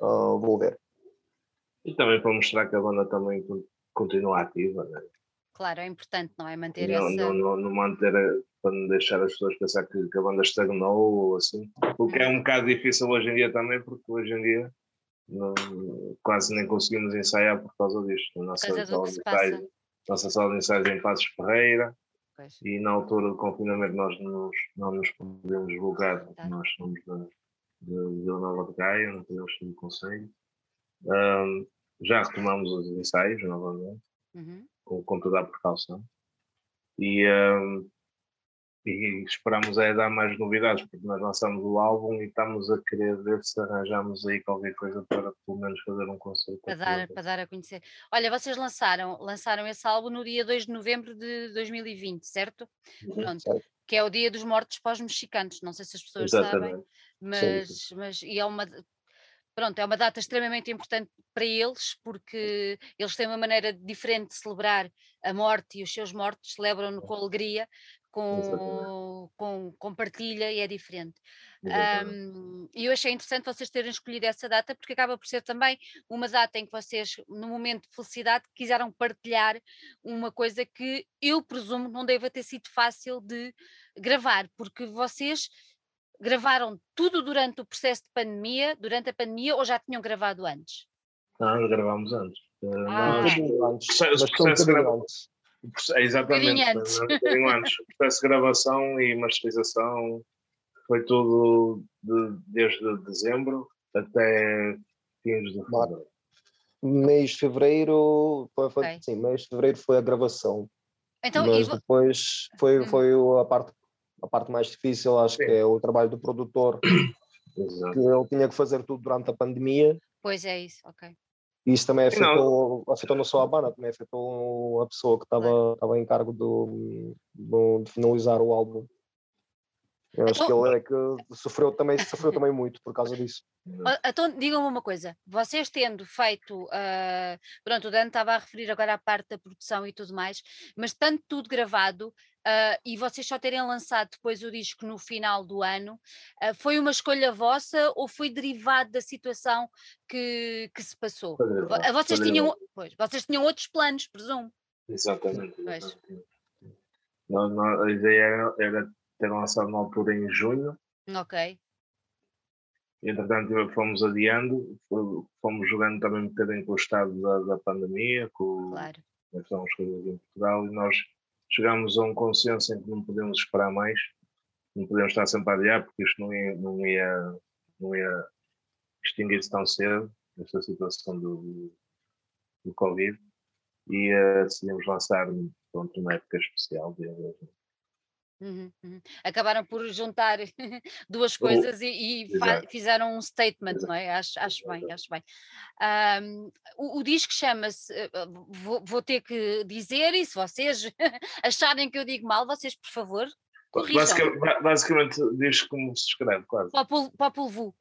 uh, vão ver. E também para mostrar que a banda também continua ativa, né? Claro, é importante, não é? Manter não, essa... Não, não, não manter, para não deixar as pessoas pensar que, que a banda estagnou ou assim. O que é um bocado difícil hoje em dia também, porque hoje em dia não, quase nem conseguimos ensaiar por causa disto. A nossa sala de ensaios, nossa sala de ensaios em Passos Ferreira, pois. e na altura do confinamento nós nos, não nos podemos divulgar, porque nós somos da, de Vila Nova de Gaia, não podemos ter conselho. Um, já retomamos os ensaios novamente. Uhum com, com toda a precaução. E, um, e esperamos é dar mais novidades, porque nós lançamos o álbum e estamos a querer ver se arranjamos aí qualquer coisa para pelo menos fazer um concerto. Para dar, para dar a conhecer. Olha, vocês lançaram, lançaram esse álbum no dia 2 de novembro de 2020, certo? Uhum, Pronto. Certo. Que é o dia dos mortos pós-mexicanos, não sei se as pessoas Exatamente. sabem, mas, mas e é uma, pronto, é uma data extremamente importante para eles, porque eles têm uma maneira diferente de celebrar a morte e os seus mortos, celebram-no com alegria, com, com, com, partilha e é diferente. Um, e eu achei interessante vocês terem escolhido essa data, porque acaba por ser também uma data em que vocês, no momento de felicidade, quiseram partilhar uma coisa que eu presumo não deva ter sido fácil de gravar, porque vocês gravaram tudo durante o processo de pandemia, durante a pandemia, ou já tinham gravado antes? Não, gravámos antes. Eh, ah. antes. O processo, de gravação. É, exatamente, antes. Antes. O processo de gravação e masterização foi tudo de, desde dezembro até fins de fevereiro. Mês de fevereiro, foi, foi, okay. sim, mês de fevereiro foi a gravação. Então, Mas depois foi, hum. foi a parte a parte mais difícil acho Sim. que é o trabalho do produtor, [coughs] Exato. que ele tinha que fazer tudo durante a pandemia. Pois é isso, ok. Isso também afetou não, afetou não só a banda, também afetou a pessoa que estava, estava em cargo do, do, de finalizar o álbum. Eu acho então, que ele é que sofreu também, sofreu também muito por causa disso. Então, digam-me uma coisa: vocês tendo feito, uh, pronto, o Dan estava a referir agora à parte da produção e tudo mais, mas tanto tudo gravado uh, e vocês só terem lançado depois o disco no final do ano, uh, foi uma escolha vossa ou foi derivado da situação que, que se passou? vocês, tinham, pois, vocês tinham outros planos, presumo. Exatamente. exatamente. Não, não, a ideia era, era ter lançado na altura em junho. Ok. Entretanto, fomos adiando, fomos jogando também um bocadinho com o estado da, da pandemia, com, claro. é as coisas em Portugal, e nós chegámos a um consenso em que não podemos esperar mais, não podemos estar sempre a adiar, porque isto não ia, não ia, não ia extinguir-se tão cedo, esta situação do, do Covid, e uh, decidimos lançar pronto, uma época especial de Uhum, uhum. Acabaram por juntar [laughs] duas coisas e, e fizeram um statement, Exato. não é? Acho, acho bem, acho bem. Um, o, o, disco chama-se, eh, eh, vou, vou, ter que dizer, e se vocês [laughs] acharem que eu digo mal, vocês, por favor, corrijam. Basicamente, basicamente diz como se escreve, quase. Popol Vuh.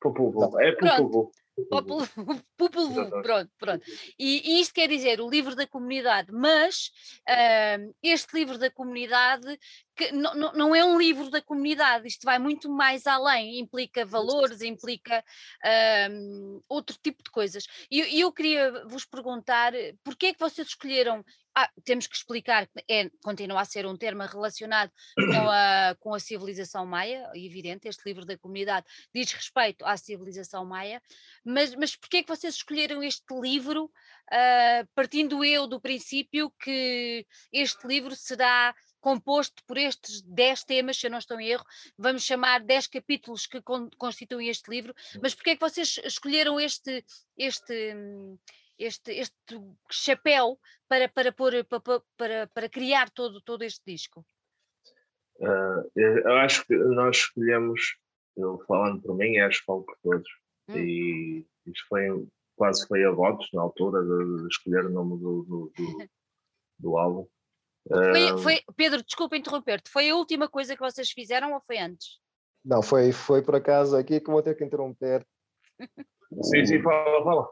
Popol É Popol Popolo, [laughs] [laughs] pronto, pronto. E, e, isto quer dizer o livro da comunidade, mas uh, este livro da comunidade que não, não, é um livro da comunidade, isto vai muito mais além, implica valores, implica uh, outro tipo de coisas. E eu, eu, queria vos perguntar, porquê é que vocês escolheram, ah, temos que explicar, é, continua a ser um termo relacionado com [coughs] a, com a civilização maia, evidente, este livro da comunidade diz respeito à civilização maia, mas, mas porquê é que vocês escolheram este livro, uh, partindo eu do princípio que este livro será composto por estes 10 temas, se eu não estou em erro, vamos chamar 10 capítulos que con constituem este livro, hum. mas porquê é que vocês escolheram este, este, este, este chapéu para, para, pôr, para, para, para criar todo, todo este disco? Uh, eu acho que nós escolhemos, eu falando por mim, acho que falo por todos, hum. e isto foi quase foi a votos na altura de, de escolher o nome do, do, do, do álbum. Foi, foi, Pedro, desculpa interromper-te, foi a última coisa que vocês fizeram ou foi antes? Não, foi, foi por acaso aqui que vou ter que interromper. sim, sim, fala, fala.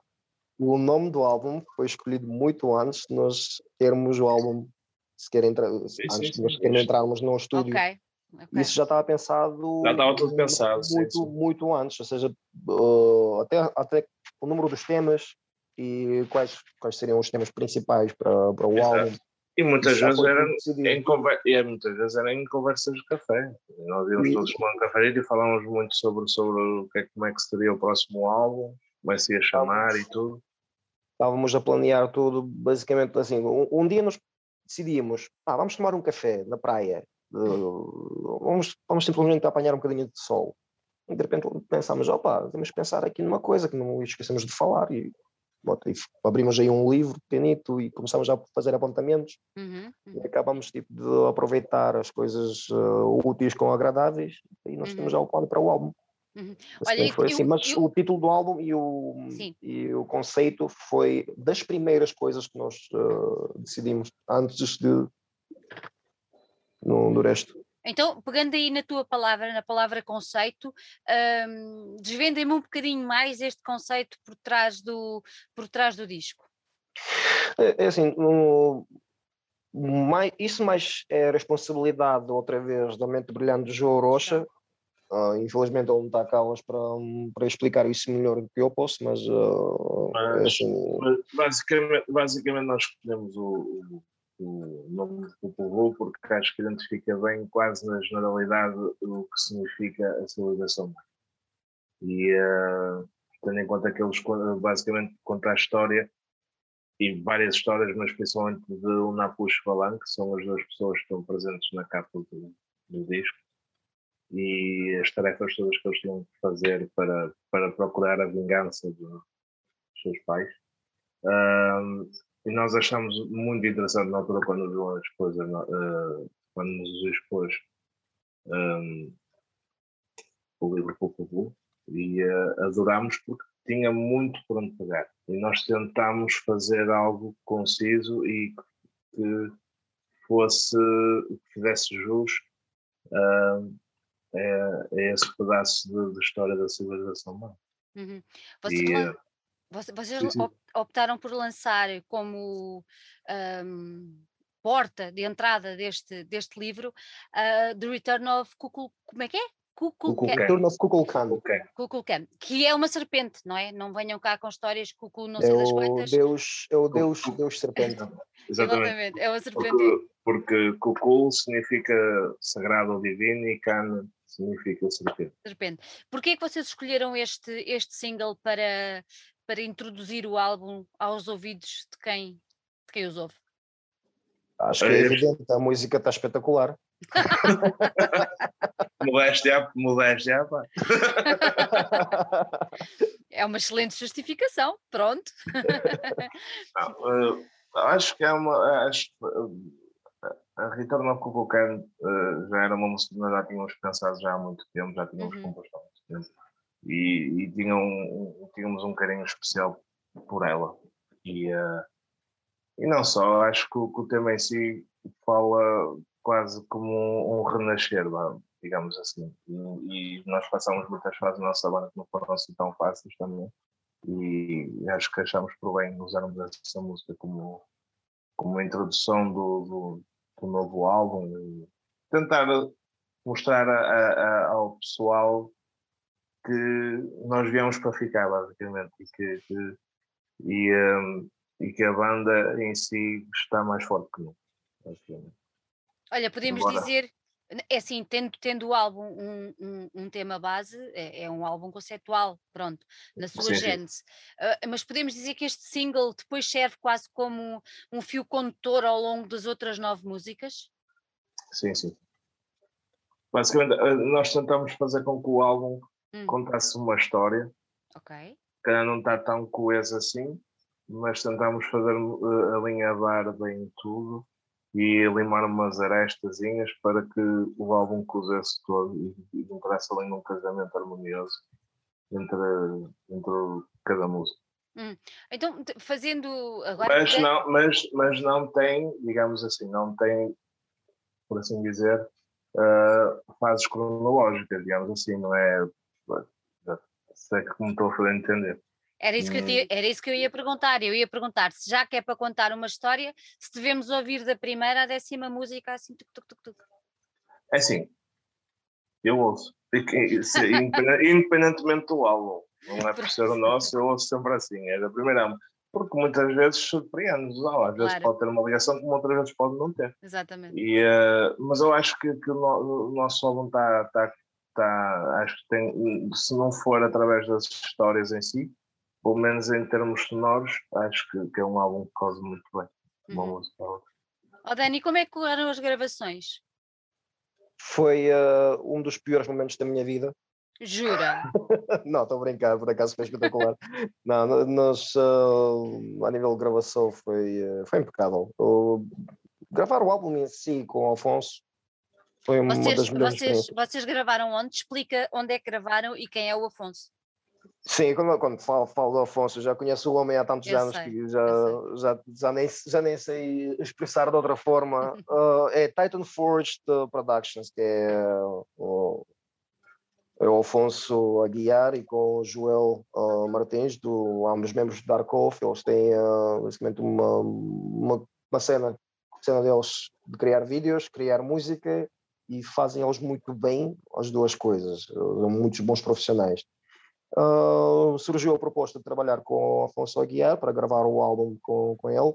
O nome do álbum foi escolhido muito antes de nós termos o álbum sequer entrar, sim, antes sim, de nós sequer entrarmos no estúdio. Okay. Okay. Isso já estava pensado. Já estava tudo pensado. Muito, sim, muito antes, ou seja, uh, até, até o número dos temas e quais, quais seriam os temas principais para, para o Exato. álbum. E muitas vezes, era em, e muitas vezes era em conversas de café. Nós íamos e... todos tomar um café e falávamos muito sobre, sobre o que é, como é que seria o próximo álbum, se ia chamar e tudo. Estávamos a planear tudo, basicamente assim. Um, um dia nos decidíamos, ah, vamos tomar um café na praia, uh, vamos, vamos simplesmente apanhar um bocadinho de sol. E de repente pensámos, opa, temos que pensar aqui numa coisa que não esquecemos de falar e abrimos aí um livro pequenito e começamos a fazer apontamentos uhum, uhum. e acabamos tipo, de aproveitar as coisas uh, úteis com agradáveis e nós uhum. temos já o plano para o álbum. Uhum. Olha, foi assim, mas eu... o título do álbum e o, e o conceito foi das primeiras coisas que nós uh, decidimos antes de no, do resto. Então, pegando aí na tua palavra, na palavra conceito, um, desvendem-me um bocadinho mais este conceito por trás do, por trás do disco. É, é assim, mais, isso mais é responsabilidade, outra vez, da mente brilhante de João Rocha. Uh, infelizmente ele não está cá hoje para, para explicar isso melhor do que eu posso, mas, uh, mas, é assim... mas basicamente, basicamente nós escolhemos o, o nome do povo porque acho que identifica bem, quase na generalidade, o que significa a civilização. E uh, tendo em conta que eles basicamente conta a história e várias histórias, mas principalmente de Unapush Valan, que são as duas pessoas que estão presentes na capa do, do disco, e as tarefas todas que eles tinham que fazer para, para procurar a vingança dos seus pais. Uh, e nós achamos muito interessante na altura quando João expôs, uh, quando nos expôs um, o livro Popo e uh, adorámos porque tinha muito por onde pegar. E nós tentámos fazer algo conciso e que fosse, que fizesse jus uh, a, a, esse pedaço de, de, história da civilização humana. Uhum. Você e, vocês sim. optaram por lançar como um, porta de entrada deste, deste livro uh, The Return of Kukul, como é que é? Kukulkan. Return of Kukulkan. Kukulkan, que é uma serpente, não é? Não venham cá com histórias Kukul não é sei das quantas. Deus, é o Deus, Deus serpente. Exatamente. Exatamente. é uma serpente. Porque, porque Kukul significa sagrado ou divino e Kan significa serpente. Serpente. Porquê é que vocês escolheram este, este single para, para introduzir o álbum aos ouvidos de quem, de quem os ouve? Acho que é evidente, a música está espetacular. [laughs] modéstia, modéstia, pá. [laughs] É uma excelente justificação, pronto. Não, uh, acho que é uma. Acho, a of Cuckoo Can uh, já era uma música que nós já tínhamos pensado já há muito tempo, já tínhamos uhum. composto há muito tempo. E, e tinha um, tínhamos um carinho especial por ela. E, uh, e não só, acho que o, que o tema em si fala quase como um, um renascer, digamos assim. E, e, nós passamos muitas fases na nossa banda que não foram assim tão fáceis também. E acho que achamos por bem usarmos essa música como, como introdução do, do, do novo álbum e tentar mostrar a, a, ao pessoal que nós viemos para ficar, basicamente, e que, que e, um, e que a banda em si está mais forte que nunca. Olha, podemos Embora... dizer, é assim, tendo, tendo o álbum um, um, um tema base, é, é, um álbum conceptual, pronto, na sua sim, gênese. Uh, mas podemos dizer que este single depois serve quase como um fio condutor ao longo das outras nove músicas? Sim, sim. Basicamente, ah, nós tentamos fazer com que o álbum hum. contasse uma história. Ok. Que não está tão coesa assim, mas tentamos fazer uh, alinhavar bem tudo e limar umas arestazinhas para que o álbum cozesse todo e, entrasse ali num casamento harmonioso entre, entre cada música. Hum. Então, fazendo agora. Mas não, mas, mas não tem, digamos assim, não tem, por assim dizer, uh, fases cronológicas, digamos assim, não é. Sei que me estou a fazer entender. Era isso, que eu te, hum. era isso que eu ia perguntar. Eu ia perguntar se já que é para contar uma história, se devemos ouvir da primeira à décima música assim, tuc, tuc, tuc, tuc. É assim, eu ouço. [laughs] Independentemente do álbum, não é por ser o nosso, eu ouço sempre assim, é da primeira porque muitas vezes surpreende-nos, às vezes claro. pode ter uma ligação, como outras vezes pode não ter. Exatamente. E, uh, mas eu acho que, que o, o, nosso álbum está, tá, tá, acho que tem, se não for através das histórias em si, pelo menos em termos sonoros, acho que, que é um álbum que causa muito bem. Uma uhum. música Oh, Dani, como é que eram as gravações? Foi uh, um dos piores momentos da minha vida. Jura? [laughs] não, estou a brincar, por acaso foi espetacular. não, nós, uh, a nível de gravação foi, uh, foi impecável. gravar o álbum em si com o Alfonso foi uma vocês, das melhores vocês, vocês gravaram onde? Explica onde é que gravaram e quem é o Afonso. Sim, quando, quando falo, falo do Afonso, já conheço o homem há tantos eu anos sei, que já, já, já, nem, já nem sei expressar de outra forma. uh, [laughs] é Titan Forged Productions, que é o, é o Afonso Aguiar e com o Joel uh, Martins, do, ambos membros do Dark Wolf. Eles têm uh, basicamente uma, uma, uma cena, cena deles de criar vídeos, criar música e fazem eles muito bem as duas coisas. São muitos bons profissionais. Uh, surgiu a proposta de trabalhar com Afonso Aguiar para gravar o álbum com, com ele.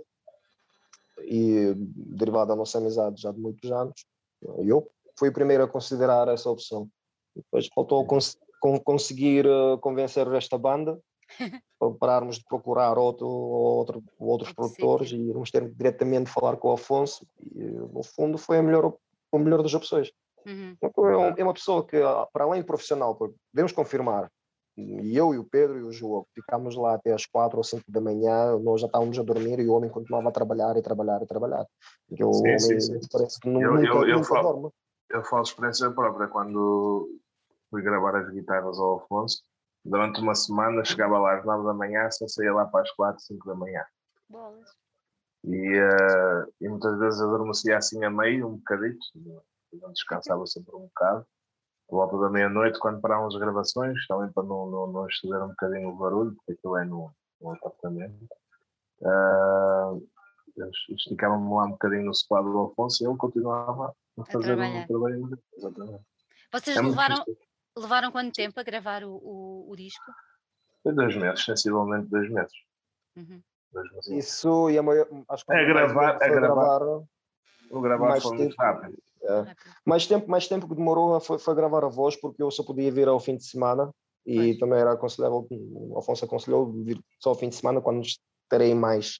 E derivado da nossa amizade já de muitos anos eu fui o primeiro a considerar essa opção. Depois faltou cons conseguir uh, convencer esta banda [laughs] para pararmos de procurar outro, outro, outros produtores Sim. e irmos ter diretamente falar com o Afonso. E no fundo foi a melhor, a melhor das opções. Uhum. é, uma pessoa que para além de profissional podemos confirmar e eu e o Pedro e o João ficámos lá até às quatro ou cinco da manhã, nós já estávamos a dormir e o homem continuava a trabalhar e trabalhar e trabalhar. Porque o sim, homem sim, sim. parece que não, eu, nunca, eu, eu nunca falo, dorme. Eu falo experiência própria, quando fui gravar as guitarras ao Afonso, durante uma semana chegava lá às nove da manhã, só saía lá para as quatro, cinco da manhã. Bolas. E, uh, e muitas vezes adormecia assim a meio, um bocadito, não descansava sempre um bocado volta da meia-noite, quando parámos as gravações, também para não, não, não exceder um bocadinho o barulho, porque aquilo é no, no apartamento. Uh, esticavam-me lá um bocadinho no sofá do Alfonso e ele continuava a fazer a o trabalho. Exatamente. Vocês é levaram, levaram quanto tempo a gravar o, o, o disco? Foi dois meses, sensivelmente dois meses. Uhum. Dois meses. Isso e a maior, acho que a gravar, a gravar, gravar, o gravar foi muito rápido. É. Mais, tempo, mais tempo que demorou foi, foi gravar a voz, porque eu só podia vir ao fim de semana e pois. também era aconselhável, o Afonso aconselhou vir só ao fim de semana quando terei mais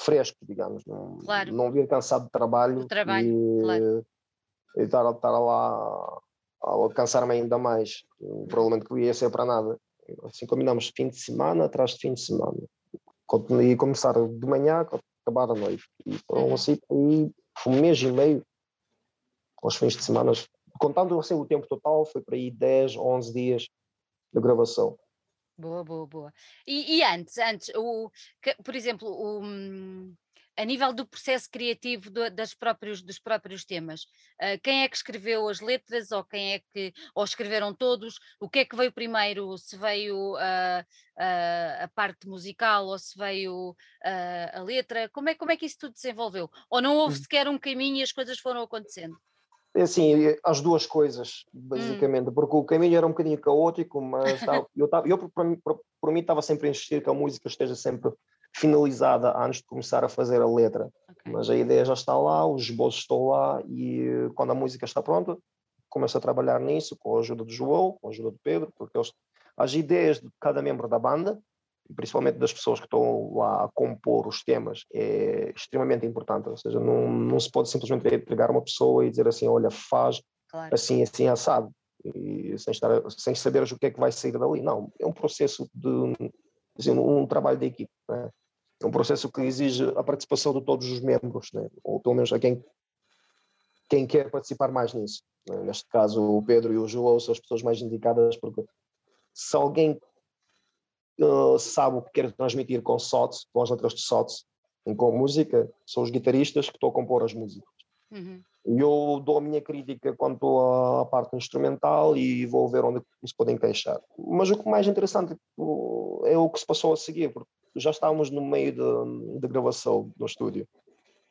fresco, digamos. Não, claro. não vir cansado de trabalho, trabalho e, claro. e estar, estar lá a cansar-me ainda mais. Provavelmente que ia ser para nada. Assim combinamos fim de semana atrás de fim de semana. E começar de manhã, acabar à noite. E foram uhum. assim, um mês e meio, aos fins de semana, contando assim, o tempo total, foi para aí 10, 11 dias de gravação. Boa, boa, boa. E, e antes, antes, o, que, por exemplo, o, a nível do processo criativo do, das próprios, dos próprios temas, uh, quem é que escreveu as letras ou quem é que, ou escreveram todos? O que é que veio primeiro? Se veio uh, uh, a parte musical ou se veio a letra? Como é, como é que isso tudo desenvolveu? Ou não houve hum. sequer um caminho e as coisas foram acontecendo? É assim, as duas coisas, basicamente, hum. porque o caminho era um bocadinho caótico, mas [laughs] eu, tava, eu por, por, por mim estava sempre a insistir que a música esteja sempre finalizada antes de começar a fazer a letra. Okay. Mas a ideia já está lá, os esboços estão lá e quando a música está pronta, começo a trabalhar nisso com a ajuda do João, com a ajuda do Pedro, porque eles, as ideias de cada membro da banda principalmente das pessoas que estão lá a compor os temas, é extremamente importante. Ou seja, não, não se pode simplesmente entregar uma pessoa e dizer assim: olha, faz claro. assim, assim, assado, e sem, estar, sem saber o que é que vai sair dali. Não, é um processo de assim, um trabalho de equipe. Né? É um processo que exige a participação de todos os membros, né? ou pelo menos a quem, quem quer participar mais nisso. Né? Neste caso, o Pedro e o João são as pessoas mais indicadas, porque se alguém uh, sabe o que quer transmitir com SOTS, com as letras de SOTS, com música, são os guitarristas que estão a compor as músicas. Uhum. Eu dou a minha crítica quanto à parte instrumental e vou ver onde se pode encaixar. Mas o que mais interessante é o que se passou a seguir, porque já estávamos no meio da gravação no estúdio.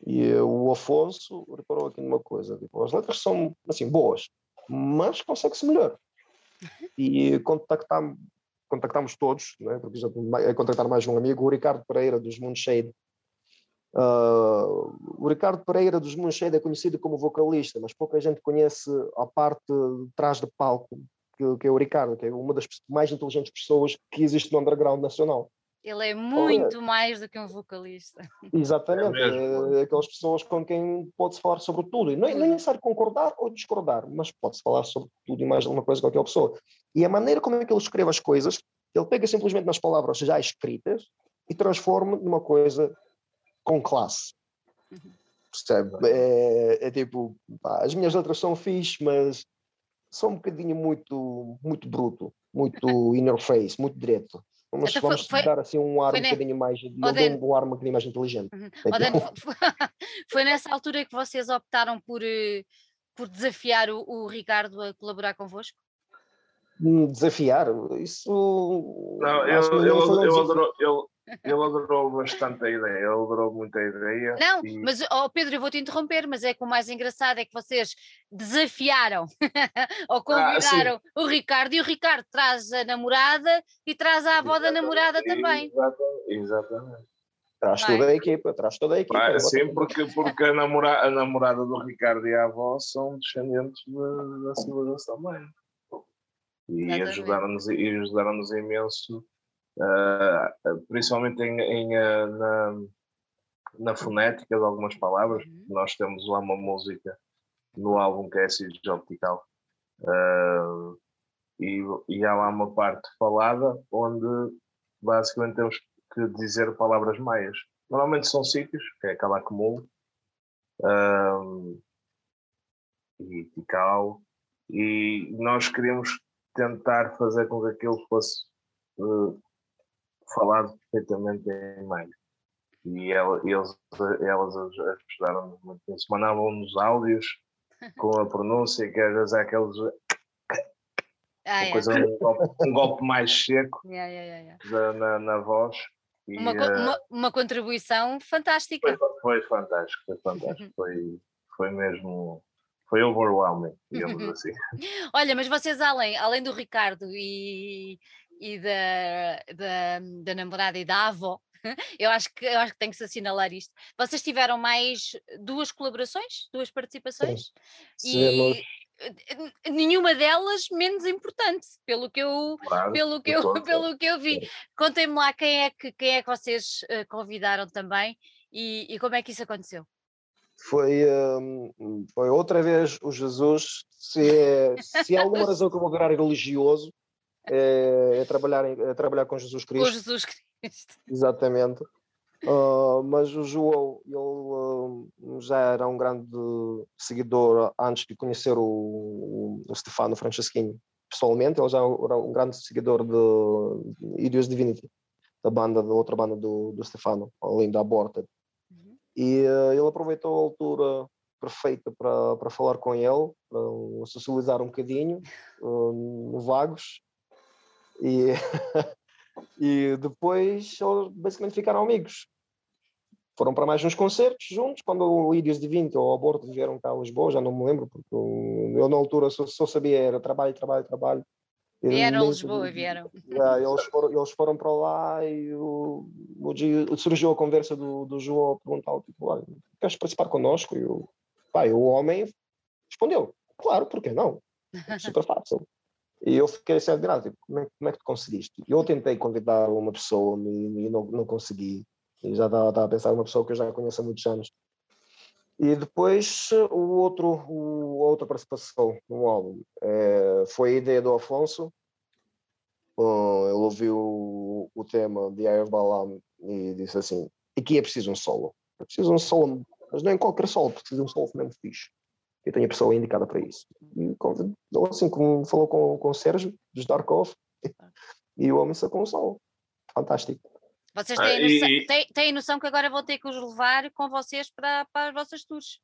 E o Afonso reparou aqui numa coisa: tipo, as letras são assim boas, mas consegue-se melhor. [laughs] E contactámos contactámos todos, né, porque já é contratar mais um amigo, o Ricardo Pereira dos Moonshade. Uh, o Ricardo Pereira dos Moonshade é conhecido como vocalista, mas pouca gente conhece a parte de trás de palco, que, que, é o Ricardo, que é uma das mais inteligentes pessoas que existe no underground nacional. Ele é muito é. mais do que um vocalista. [laughs] Exatamente, é, é aquelas pessoas com quem pode-se falar sobre tudo. E não, é, não é necessário concordar ou discordar, mas pode-se falar sobre tudo e mais alguma coisa com aquela pessoa. E a maneira como é que ele escreve as coisas, ele pega simplesmente nas palavras já escritas e transforma numa coisa com classe. Uhum. Percebe? É, é tipo, pá, as minhas letras são fixe, mas são um bocadinho muito, muito bruto, muito [laughs] in your face, muito direto. Vamos, então, vamos foi, dar assim um ar um bocadinho mais, um ar um bocadinho mais inteligente. Uhum. [laughs] foi nessa altura que vocês optaram por, eh, por desafiar o, o Ricardo a colaborar convosco? desafiar. Isso. Não, eu, eu, eu, eu, adoro, eu, ele adorou bastante a ideia, ele adorou muito a ideia. Não, e... mas oh Pedro, eu vou te interromper, mas é que o mais engraçado é que vocês desafiaram [laughs] ou ah, convidaram ah, o Ricardo e o Ricardo traz a namorada e traz a avó da namorada também. Exatamente. exatamente. Traz toda a equipa, traz toda a equipa. Ah, sim, porque, porque a, namora, a namorada do Ricardo e a avó são descendentes de, da civilização também e ajudaram-nos ajudaram imenso, uh, principalmente em, em uh, na, na, fonética de algumas palavras. Uhum. Nós temos lá uma música no álbum que é Optical. Uh, e, e há lá uma parte falada onde basicamente temos que dizer palavras maias. Normalmente são sítios, que é Calacumulo uh, e Tikal, e nós queremos tentar fazer com que aquilo fosse uh, falado perfeitamente em meio. E ela, eles, elas ajudaram-nos muito nisso. Mandavam-nos áudios [laughs] com a pronúncia, que às vezes é aqueles. Ah, é. coisa, um, golpe, um, golpe, mais seco [laughs] yeah, yeah, yeah. Na, na, voz. E, uma, uh, uma, uma, contribuição fantástica. Foi, foi fantástico, foi fantástico. foi, foi mesmo foi overwhelming, digamos assim. [laughs] Olha, mas vocês além, além do Ricardo e, e da, da, da namorada e da avó, [laughs] eu acho que eu acho que tem que se assinalar isto. Vocês tiveram mais duas colaborações, duas participações Sim. e nenhuma delas menos importante, pelo que eu claro, pelo que eu [laughs] pelo que eu vi. Contem-me lá quem é que quem é que vocês uh, convidaram também E, e como é que isso aconteceu? Foi, um, foi outra vez o Jesus. Se, é, se há alguma [laughs] razão que eu vou virar religioso, é, é trabalhar, é trabalhar com Jesus Cristo. Com Jesus Cristo. [laughs] Exatamente. Uh, mas o João, ele uh, já era um grande seguidor antes de conhecer o, o Stefano Franceschini pessoalmente. Ele já era um grande seguidor de Idios Divinity, da banda, da outra banda do, do Stefano, além da Aborted. Uhum. E uh, ele aproveitou a altura perfeita para, para falar com ele, para socializar um bocadinho no Vagos. E [laughs] E depois eles basicamente ficaram amigos. Foram para mais uns concertos juntos, quando o Ídios de 20 ou o Aborto vieram cá a Lisboa, já não me lembro, porque eu na altura só, só sabia era trabalho, trabalho, trabalho. Vieram a Lisboa, vieram. eles, foram, eles foram para lá e o, o dia, surgiu a conversa do, do João a perguntar tipo, queres participar connosco? E o, pai, o homem respondeu, claro, por que não? Super fácil. E eu fiquei assim admirado, tipo, como, é, como é que tu conseguiste? Eu tentei convidar uma pessoa e, não, não consegui. E já estava a pensar uma pessoa que eu já conheço há muitos anos. E depois o outro, o, a outra participação no álbum é, foi a ideia do Afonso. Uh, ele ouviu o, o tema de of Balam e disse assim: aqui é preciso um solo. É preciso um solo, mas não é qualquer solo, precisa de um solo mesmo fixe eu tenho a pessoa indicada para isso. E assim como falou com, com o Sérgio, dos Darkov, [laughs] e o homem sacou um sol. Fantástico. Vocês têm, ah, noção, e... têm, têm noção que agora vou ter que os levar com vocês para, para as vossas tours.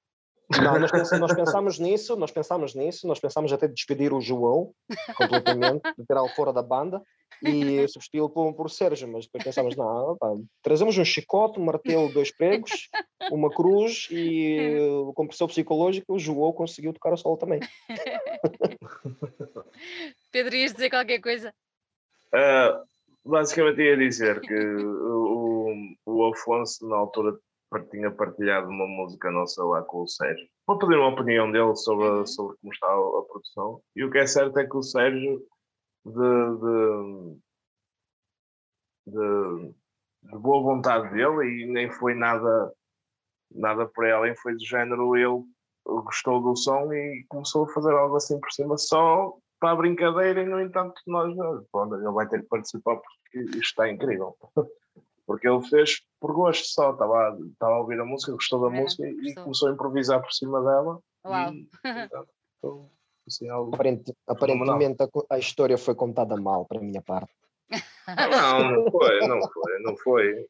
Não, nós, pensamos, nós pensámos nisso, nós pensámos nisso, nós pensámos até de despedir o João completamente, de tirá-lo fora da banda e substituí-lo por, por Sérgio, mas depois pensámos, não, pá, trazemos um chicote, um martelo, dois pregos, uma cruz e uh, com pressão psicológica o João conseguiu tocar o solo também. [laughs] Pedro, ias dizer qualquer coisa? Uh, basicamente ia dizer que o, o Afonso na altura tinha partilhado uma música nossa lá com o Sérgio, para pedir uma opinião dele sobre, uhum. sobre como está a, produção. E o que é certo é que o Sérgio, de, de, de, boa vontade dele, e nem foi nada, nada por ela, foi do género, ele gostou do som e começou a fazer algo assim por cima, só para a brincadeira, e no entanto, nós, pronto, ele vai ter que participar porque isto está incrível. [laughs] porque ele fez por gosto só, estava, estava a ouvir a música, gostou da é, música gostou. e começou a improvisar por cima dela. Uau! E, [laughs] então, assim, algo aparentemente a, a, história foi contada mal para a minha parte. [laughs] Não, não foi, não foi, não foi.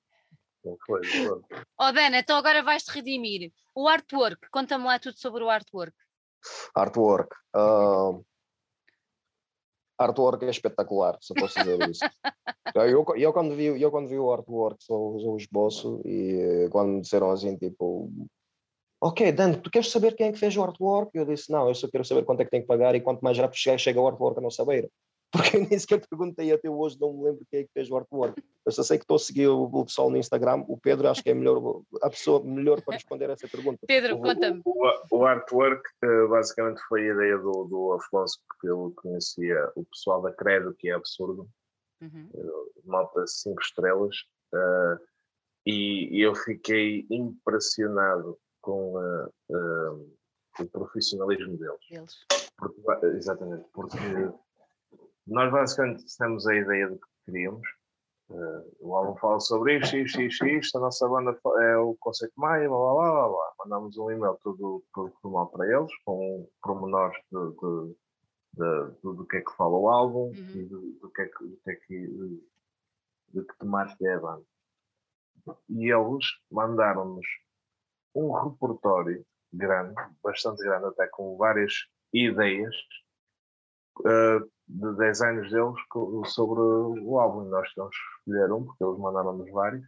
Não foi, não foi. Oh Dana, então agora vais-te redimir. O artwork, conta-me lá tudo sobre o artwork. Artwork. Uh, artwork é espetacular, se posso dizer isso. [laughs] eu, eu, quando vi, eu quando vi o artwork, sou, sou o esboço, e quando me disseram assim, tipo, ok, Dan, tu queres saber quem é que fez o artwork? Eu disse, não, eu só quero saber quanto é que tenho que pagar e quanto mais rápido chega, chega o artwork a não saber. Porque eu nem sequer perguntei até hoje, não me lembro quem é que fez o artwork. Eu só sei que estou a seguir o, o pessoal no Instagram. O Pedro acho que é melhor, a pessoa melhor para responder essa pergunta. Pedro, conta-me. O, o, artwork eh, basicamente foi a ideia do, do Afonso, porque eu conhecia o pessoal da Credo, que é absurdo, uhum. Eh, malta 5 estrelas, uh, e, e, eu fiquei impressionado com uh, uh, o profissionalismo deles. deles. Porque, exatamente, porque nós basicamente temos a ideia do que queríamos. Uh, o álbum fala sobre isto, isto, isto, isto. A nossa banda é o conceito Maia, blá blá blá blá. blá. Mandamos um e-mail todo, todo formal para eles, com pormenores de, de, de, de, do que é que fala o álbum uhum. e do, do, que é que, do que, é que, de, de que temática é a banda. E eles mandaram-nos um repertório grande, bastante grande, até com várias ideias uh, de desenhos deles sobre o álbum. Nós tivemos que escolher um, porque eles mandaram-nos vários.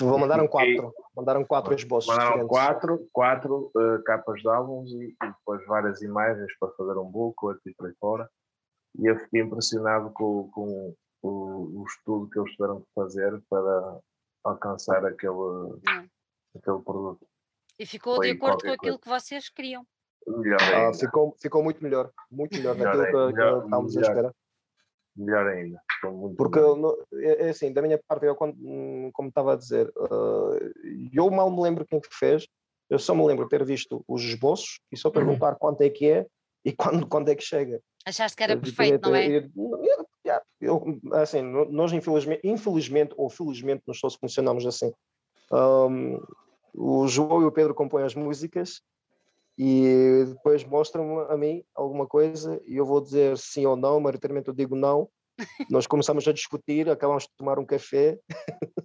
Mandaram quatro, mandaram quatro esboços Mandaram diferentes. quatro, quatro uh, capas de álbuns e, e, depois várias imagens para fazer um booklet e por aí fora. E eu fiquei impressionado com, com o, o, estudo que eles tiveram que fazer para alcançar aquele, hum. aquele produto. E ficou Foi de acordo com aquilo coisa. que vocês queriam. Melhor ah, ficou, ficou muito melhor. Muito melhor, melhor daquilo que, que estávamos à espera. Melhor ainda. Porque, é, é, assim, da minha parte, eu, hum, como estava a dizer, uh, eu mal me lembro quem que fez, eu só me lembro de ter visto os esboços e só uhum. perguntar uhum. quanto é que é e [laughs] quando, quando é que chega. Achaste que era perfeito, não é? Eu, eu, assim, nós infelizmente, infelizmente ou felizmente nós só funcionamos assim. Um, o João e o Pedro compõem as músicas e depois mostram a mim alguma coisa e eu vou dizer sim ou não, maioritariamente eu digo não. Nós começamos a discutir, acabamos de tomar um café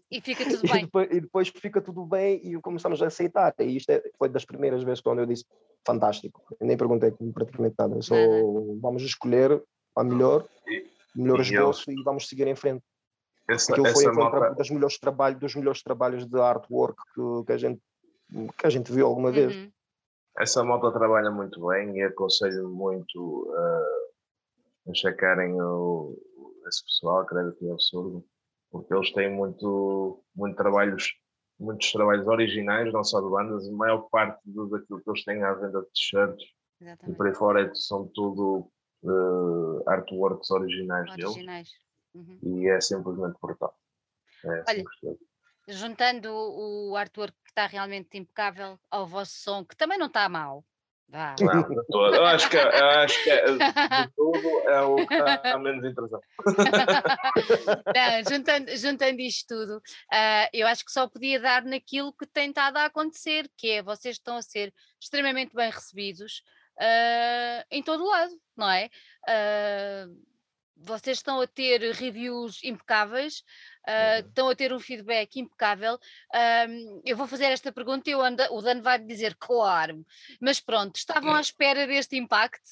e fica tudo [laughs] bem. e, depois, e depois fica tudo bem e começamos a aceitar. E isto é, foi das primeiras vezes quando eu disse fantástico. Eu nem perguntei praticamente nada, só vamos escolher a melhor, melhor esboço e vamos seguir em frente. Essa, Aquilo foi um dos melhores trabalhos, dos melhores trabalhos de artwork que, que a gente que a gente viu alguma vez. Uhum. Essa moto trabalha muito bem e aconselho muito uh, a checarem o, esse pessoal, crédito e absurdo, porque eles têm muito, muito trabalhos, muitos trabalhos originais, não só de bandas, a maior parte do, daquilo que eles têm à venda de t-shirts e por aí fora é, são tudo uh, artworks originais, originais. deles uhum. e é simplesmente brutal. É, Olha, juntando o artwork que está realmente impecável ao vosso som, que também não está mal. Vá. Não, de todo. Eu acho que, eu acho que é, de [laughs] tudo é o que está menos interessante. [laughs] Não, juntando, juntando isto tudo, uh, eu acho que só podia dar naquilo que tem estado a acontecer, que é vocês estão a ser extremamente bem recebidos uh, em todo o lado, não é? Uh, vocês estão a ter reviews impecáveis, uh, estão a ter um feedback impecável. Um, eu vou fazer esta pergunta e o Dan vai dizer claro, mas pronto, estavam à espera deste impacto?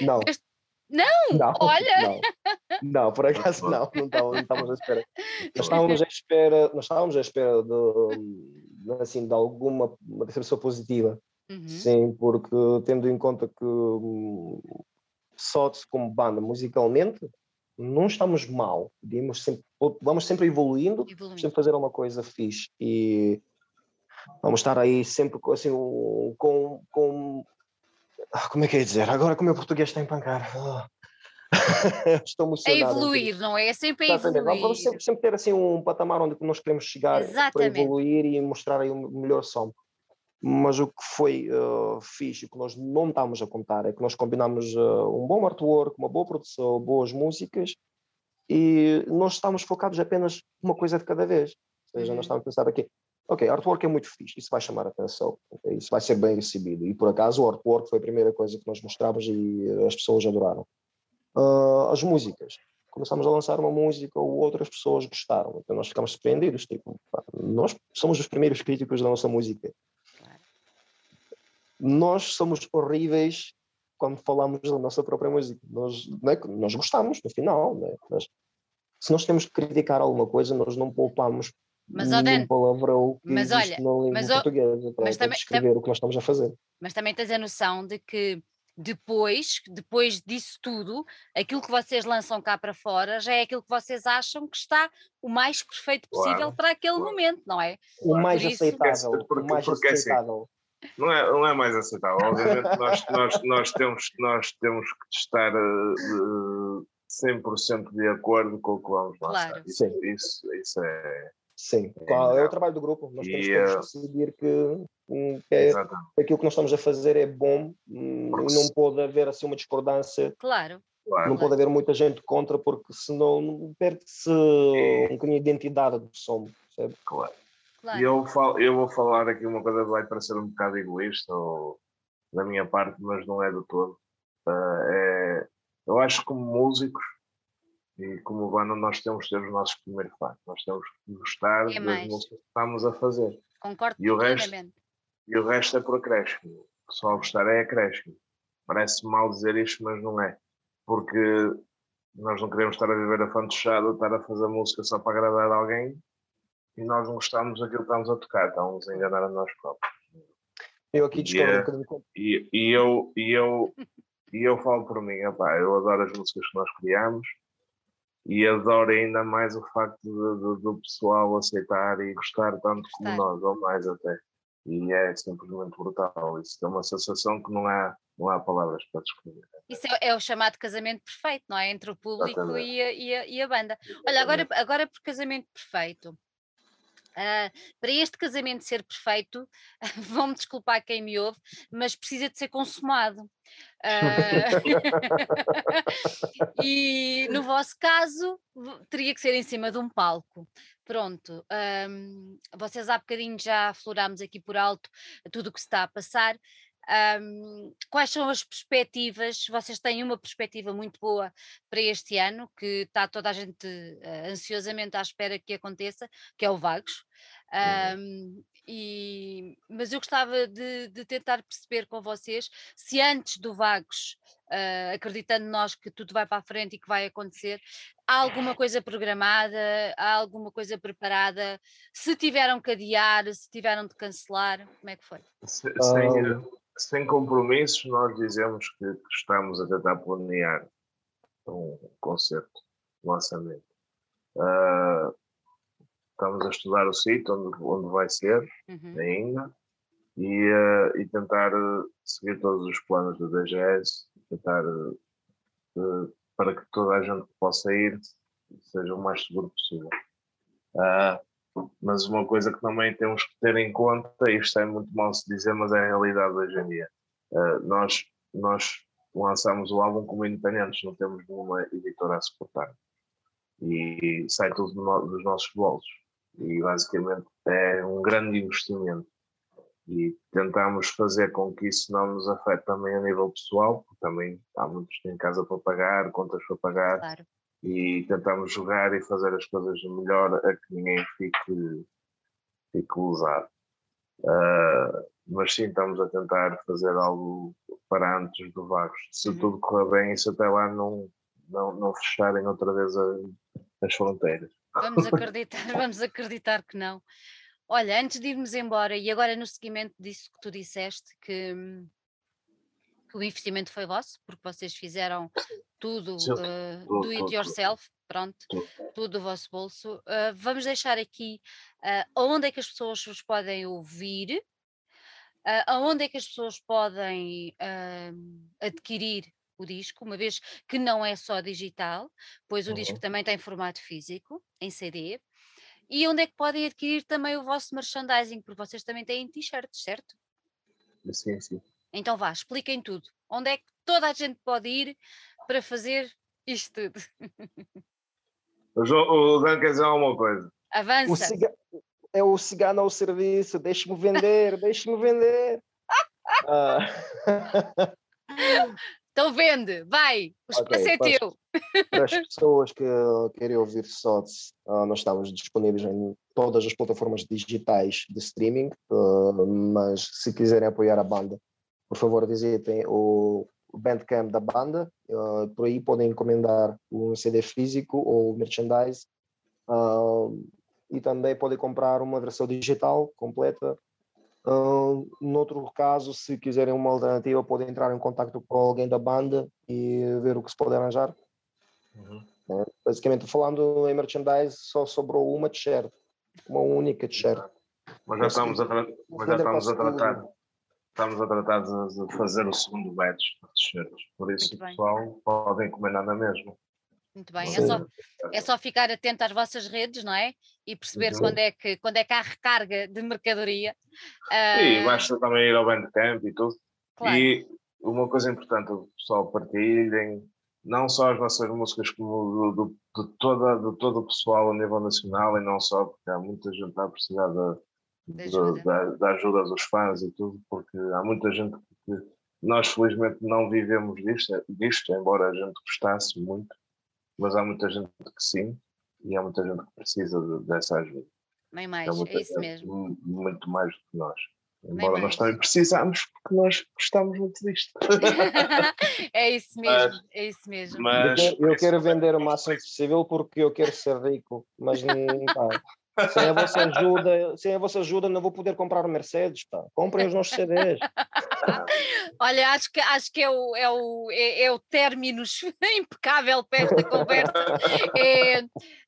Não. Este... Não, não, olha! Não, não por [laughs] acaso não, não estávamos, não estávamos à espera. Nós estávamos à espera, nós estávamos à espera de, assim, de alguma recepção positiva. Uhum. Sim, porque tendo em conta que só como banda musicalmente, não estamos mal. Vamos sempre, vamos sempre evoluindo, evoluindo, sempre fazer uma coisa fixe. E vamos estar aí sempre assim, com. com ah, como é que é dizer? Agora, como o meu português está em pancar. Ah. [laughs] Estou emocionado. A evoluir, não é? É sempre a evoluir. Vamos sempre, sempre, ter assim um patamar onde nós queremos chegar Exatamente. para evoluir e mostrar aí o melhor som. Mas o que foi uh, fixe, o que nós não estamos a contar, é que nós combinamos uh, um bom artwork, uma boa produção, boas músicas e nós estamos focados apenas uma coisa de cada vez. Ou seja, nós uhum. estamos a pensar aqui, ok, artwork é muito fixe, isso vai chamar a atenção, okay? isso vai ser bem recebido. E por acaso o artwork foi a primeira coisa que nós mostramos e as pessoas adoraram. Uh, as músicas. Começamos a lançar uma música ou outras pessoas gostaram, então nós ficamos surpreendidos. Tipo, nós somos os primeiros críticos da nossa música nós somos horríveis quando falamos da nossa própria música. Nós, é, nós gostamos, no final, é? mas se nós temos que criticar alguma coisa, nós não poupamos mas, nenhum Dan, palavrão que mas olha, na língua mas, portuguesa para, mas também, descrever tam, o que nós estamos a fazer. Mas também tens a noção de que depois, depois disso tudo, aquilo que vocês lançam cá para fora já é aquilo que vocês acham que está o mais perfeito possível claro, para aquele claro. momento, não é? O mais aceitável. Porque, o mais porque, assim, aceitável. Não é, não é mais aceitável. Obviamente, nós, nós, nós, temos, nós temos que estar uh, uh, 100% de acordo com o que vamos lançar. Claro. Isso, isso, isso é. Sim, é, é, o trabalho do grupo. Nós temos, que uh, decidir que, um, que é, aquilo que nós estamos a fazer é bom um, e não pode haver assim uma discordância. Claro. Claro. Não pode haver muita gente contra, porque senão perde-se um bocadinho a identidade do som. Percebe? Claro. Claro. E eu, falo, eu vou falar aqui uma coisa que vai parecer um bocado egoísta ou, da minha parte, mas não é do todo. Uh, é, eu acho que como músicos e como banda nós temos que ter os nossos primeiros fãs. Nós temos que gostar é das músicas que estamos a fazer. Concordo e o resto E o resto é por acréscimo. Só gostar é acréscimo. Parece mal dizer isto, mas não é. Porque nós não queremos estar a viver a fantochada, estar a fazer música só para agradar alguém e nós não gostamos daquilo que estamos a tocar, estamos a enganar a nós próprios. Eu aqui discordo e, um bocadinho. E, e, eu, e, eu, e eu falo por mim, opa, eu adoro as músicas que nós criamos e adoro ainda mais o facto do pessoal aceitar e gostar tanto como nós, ou mais até. E é simplesmente brutal. Isso é uma sensação que não há, não há palavras para descrever. Isso é, é, o chamado casamento perfeito, não é? Entre o público e a, e, a, e a, banda. Olha, agora, agora por casamento perfeito. Uh, para este casamento ser perfeito, [laughs] vão-me desculpar quem me ouve, mas precisa de ser consumado. Uh, [laughs] e no vosso caso, teria que ser em cima de um palco. Pronto, um, vocês há bocadinho já aflorámos aqui por alto tudo o que se está a passar. Um, quais são as perspectivas? Vocês têm uma perspectiva muito boa para este ano, que está toda a gente uh, ansiosamente à espera que aconteça, que é o Vagos. Um, e, mas eu gostava de, de, tentar perceber com vocês se antes do Vagos, uh, acreditando nós que tudo vai para a frente e que vai acontecer, há alguma coisa programada, há alguma coisa preparada? Se tiveram que adiar, se tiveram de cancelar, como é que foi? Sem, sem compromissos, nós dizemos que, que estamos a tentar planear um concerto, um lançamento. Uh, estamos a estudar o sítio onde, onde vai ser uhum. ainda e, uh, e tentar uh, seguir todos os planos da DGS, tentar para que toda a gente possa ir seja o mais seguro possível. Mas uma coisa que também temos que ter em conta, e isto é muito mal se dizer, mas é a realidade hoje em dia. Uh, nós, nós lançamos o álbum como independentes, não temos nenhuma editora a suportar. E sai tudo dos nossos bolsos. E basicamente é um grande investimento. E tentamos fazer com que isso não nos afete também a nível pessoal, porque também há muitos que têm casa para pagar, contas para pagar. Claro e tentamos jogar e fazer as coisas melhor a que ninguém fique, fique usado. Uh, mas sim, estamos a tentar fazer algo para antes do Vagos. Se uhum. tudo correr bem, isso até lá não, não, não fecharem outra vez a, as fronteiras. Vamos [laughs] acreditar, vamos acreditar que não. Olha, antes de irmos embora, e agora no seguimento disso que tu disseste, que hum, que o investimento foi vosso, porque vocês fizeram tudo uh, do it yourself, pronto, tudo do vosso bolso. Uh, vamos deixar aqui uh, onde é que as pessoas vos podem ouvir, uh, aonde é que as pessoas podem adquirir o disco, uma vez que não é só digital, pois o uhum. disco também tem formato físico, em CD. E onde é que podem adquirir também o vosso merchandising, porque vocês também têm t-shirts, certo? Sim, sim. Então vá, expliquem tudo. Onde é que toda a gente pode ir para fazer isto tudo? O, Dan quer dizer alguma coisa. Avança. O ciga... É o cigano ao serviço, deixe-me vender, [laughs] deixe-me vender. ah. [laughs] Então vende, vai, o espaço okay, é para teu. As, para as [laughs] pessoas que querem ouvir SOTS, uh, nós estamos disponíveis em todas as plataformas digitais de streaming, uh, mas se quiserem apoiar a banda, por favor visitem o Bandcamp da banda, uh, por aí podem encomendar um CD físico ou merchandise uh, e também podem comprar uma versão digital completa. Uh, noutro caso, se quiserem uma alternativa, podem entrar em contato com alguém da banda e ver o que se pode arranjar. Uhum. Basicamente, falando em merchandise, só sobrou uma t-shirt, uma única t-shirt. Mas já estamos a, mas já estamos a tratar estamos a tratar de, de fazer o segundo batch de t-shirts. Por isso, pessoal, podem encomendar na mesma. Muito bem, é só, é só ficar atento às vossas redes, não é? E perceber uhum. quando, é que, quando é que há recarga de mercadoria. E uh... basta também ir ao Bandcamp e tudo. Claro. E uma coisa importante, o pessoal partilhem não só as nossas músicas, como do, do, de, toda, de todo o pessoal a nível nacional e não só, porque há muita gente a precisar de, da, da, ajuda dos fãs e tudo, porque há muita gente que nós felizmente não vivemos disto, disto, embora a gente gostasse muito, mas há muita gente que sim, e há muita gente que precisa de, dessa ajuda. Bem mais, é, é isso mesmo. Muito mais do que nós. Embora nós também precisamos, porque nós gostamos muito disto. [laughs] é isso mesmo, mas, é isso mesmo. Mas, eu quero, eu quero vender o máximo possível porque eu quero ser rico, mas não, sem a vossa ajuda, sem a vossa ajuda não vou poder comprar o Mercedes, pá. Comprem os nossos CDs. [laughs] Olha, acho que, acho que é o, é o, é, é o término [laughs] impecável para esta conversa. É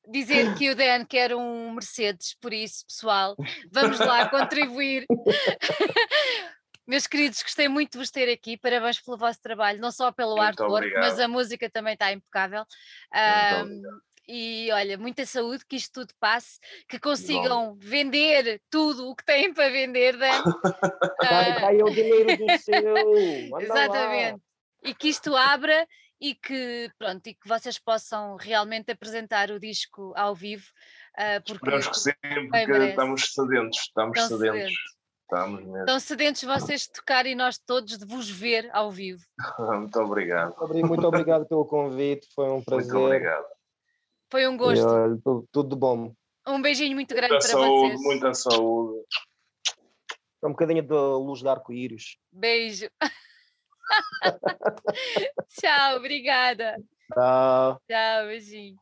dizer que o Dan quer um Mercedes, por isso, pessoal, vamos lá contribuir. [laughs] Meus queridos, gostei muito de vos ter aqui. Parabéns pelo vosso trabalho, não só pelo muito artwork, obrigado. mas a música também está impecável. Um, e olha, muita saúde, que isto tudo passe, que consigam Bom. vender tudo o que têm para vender, Dan. [laughs] Cai uh... o dinheiro do [laughs] seu. Exatamente. Lá. E que isto abra e que, pronto, e que vocês possam realmente apresentar o disco ao vivo. Uh, porque Esperamos que sempre, porque estamos sedentos, estamos sedentos. sedentos. Estamos mesmo. Estão sedentos vocês de tocar e nós todos de vos ver ao vivo. [laughs] Muito obrigado. Muito obrigado pelo convite, foi um prazer. Muito obrigado. Foi um gosto. olha, tudo, tudo bom. Um beijinho muito grande muita para saúde, vocês. Muita saúde. Um bocadinho de luz de arco-íris. Beijo. [laughs] Tchau, obrigada. Tchau. Tchau, beijinho.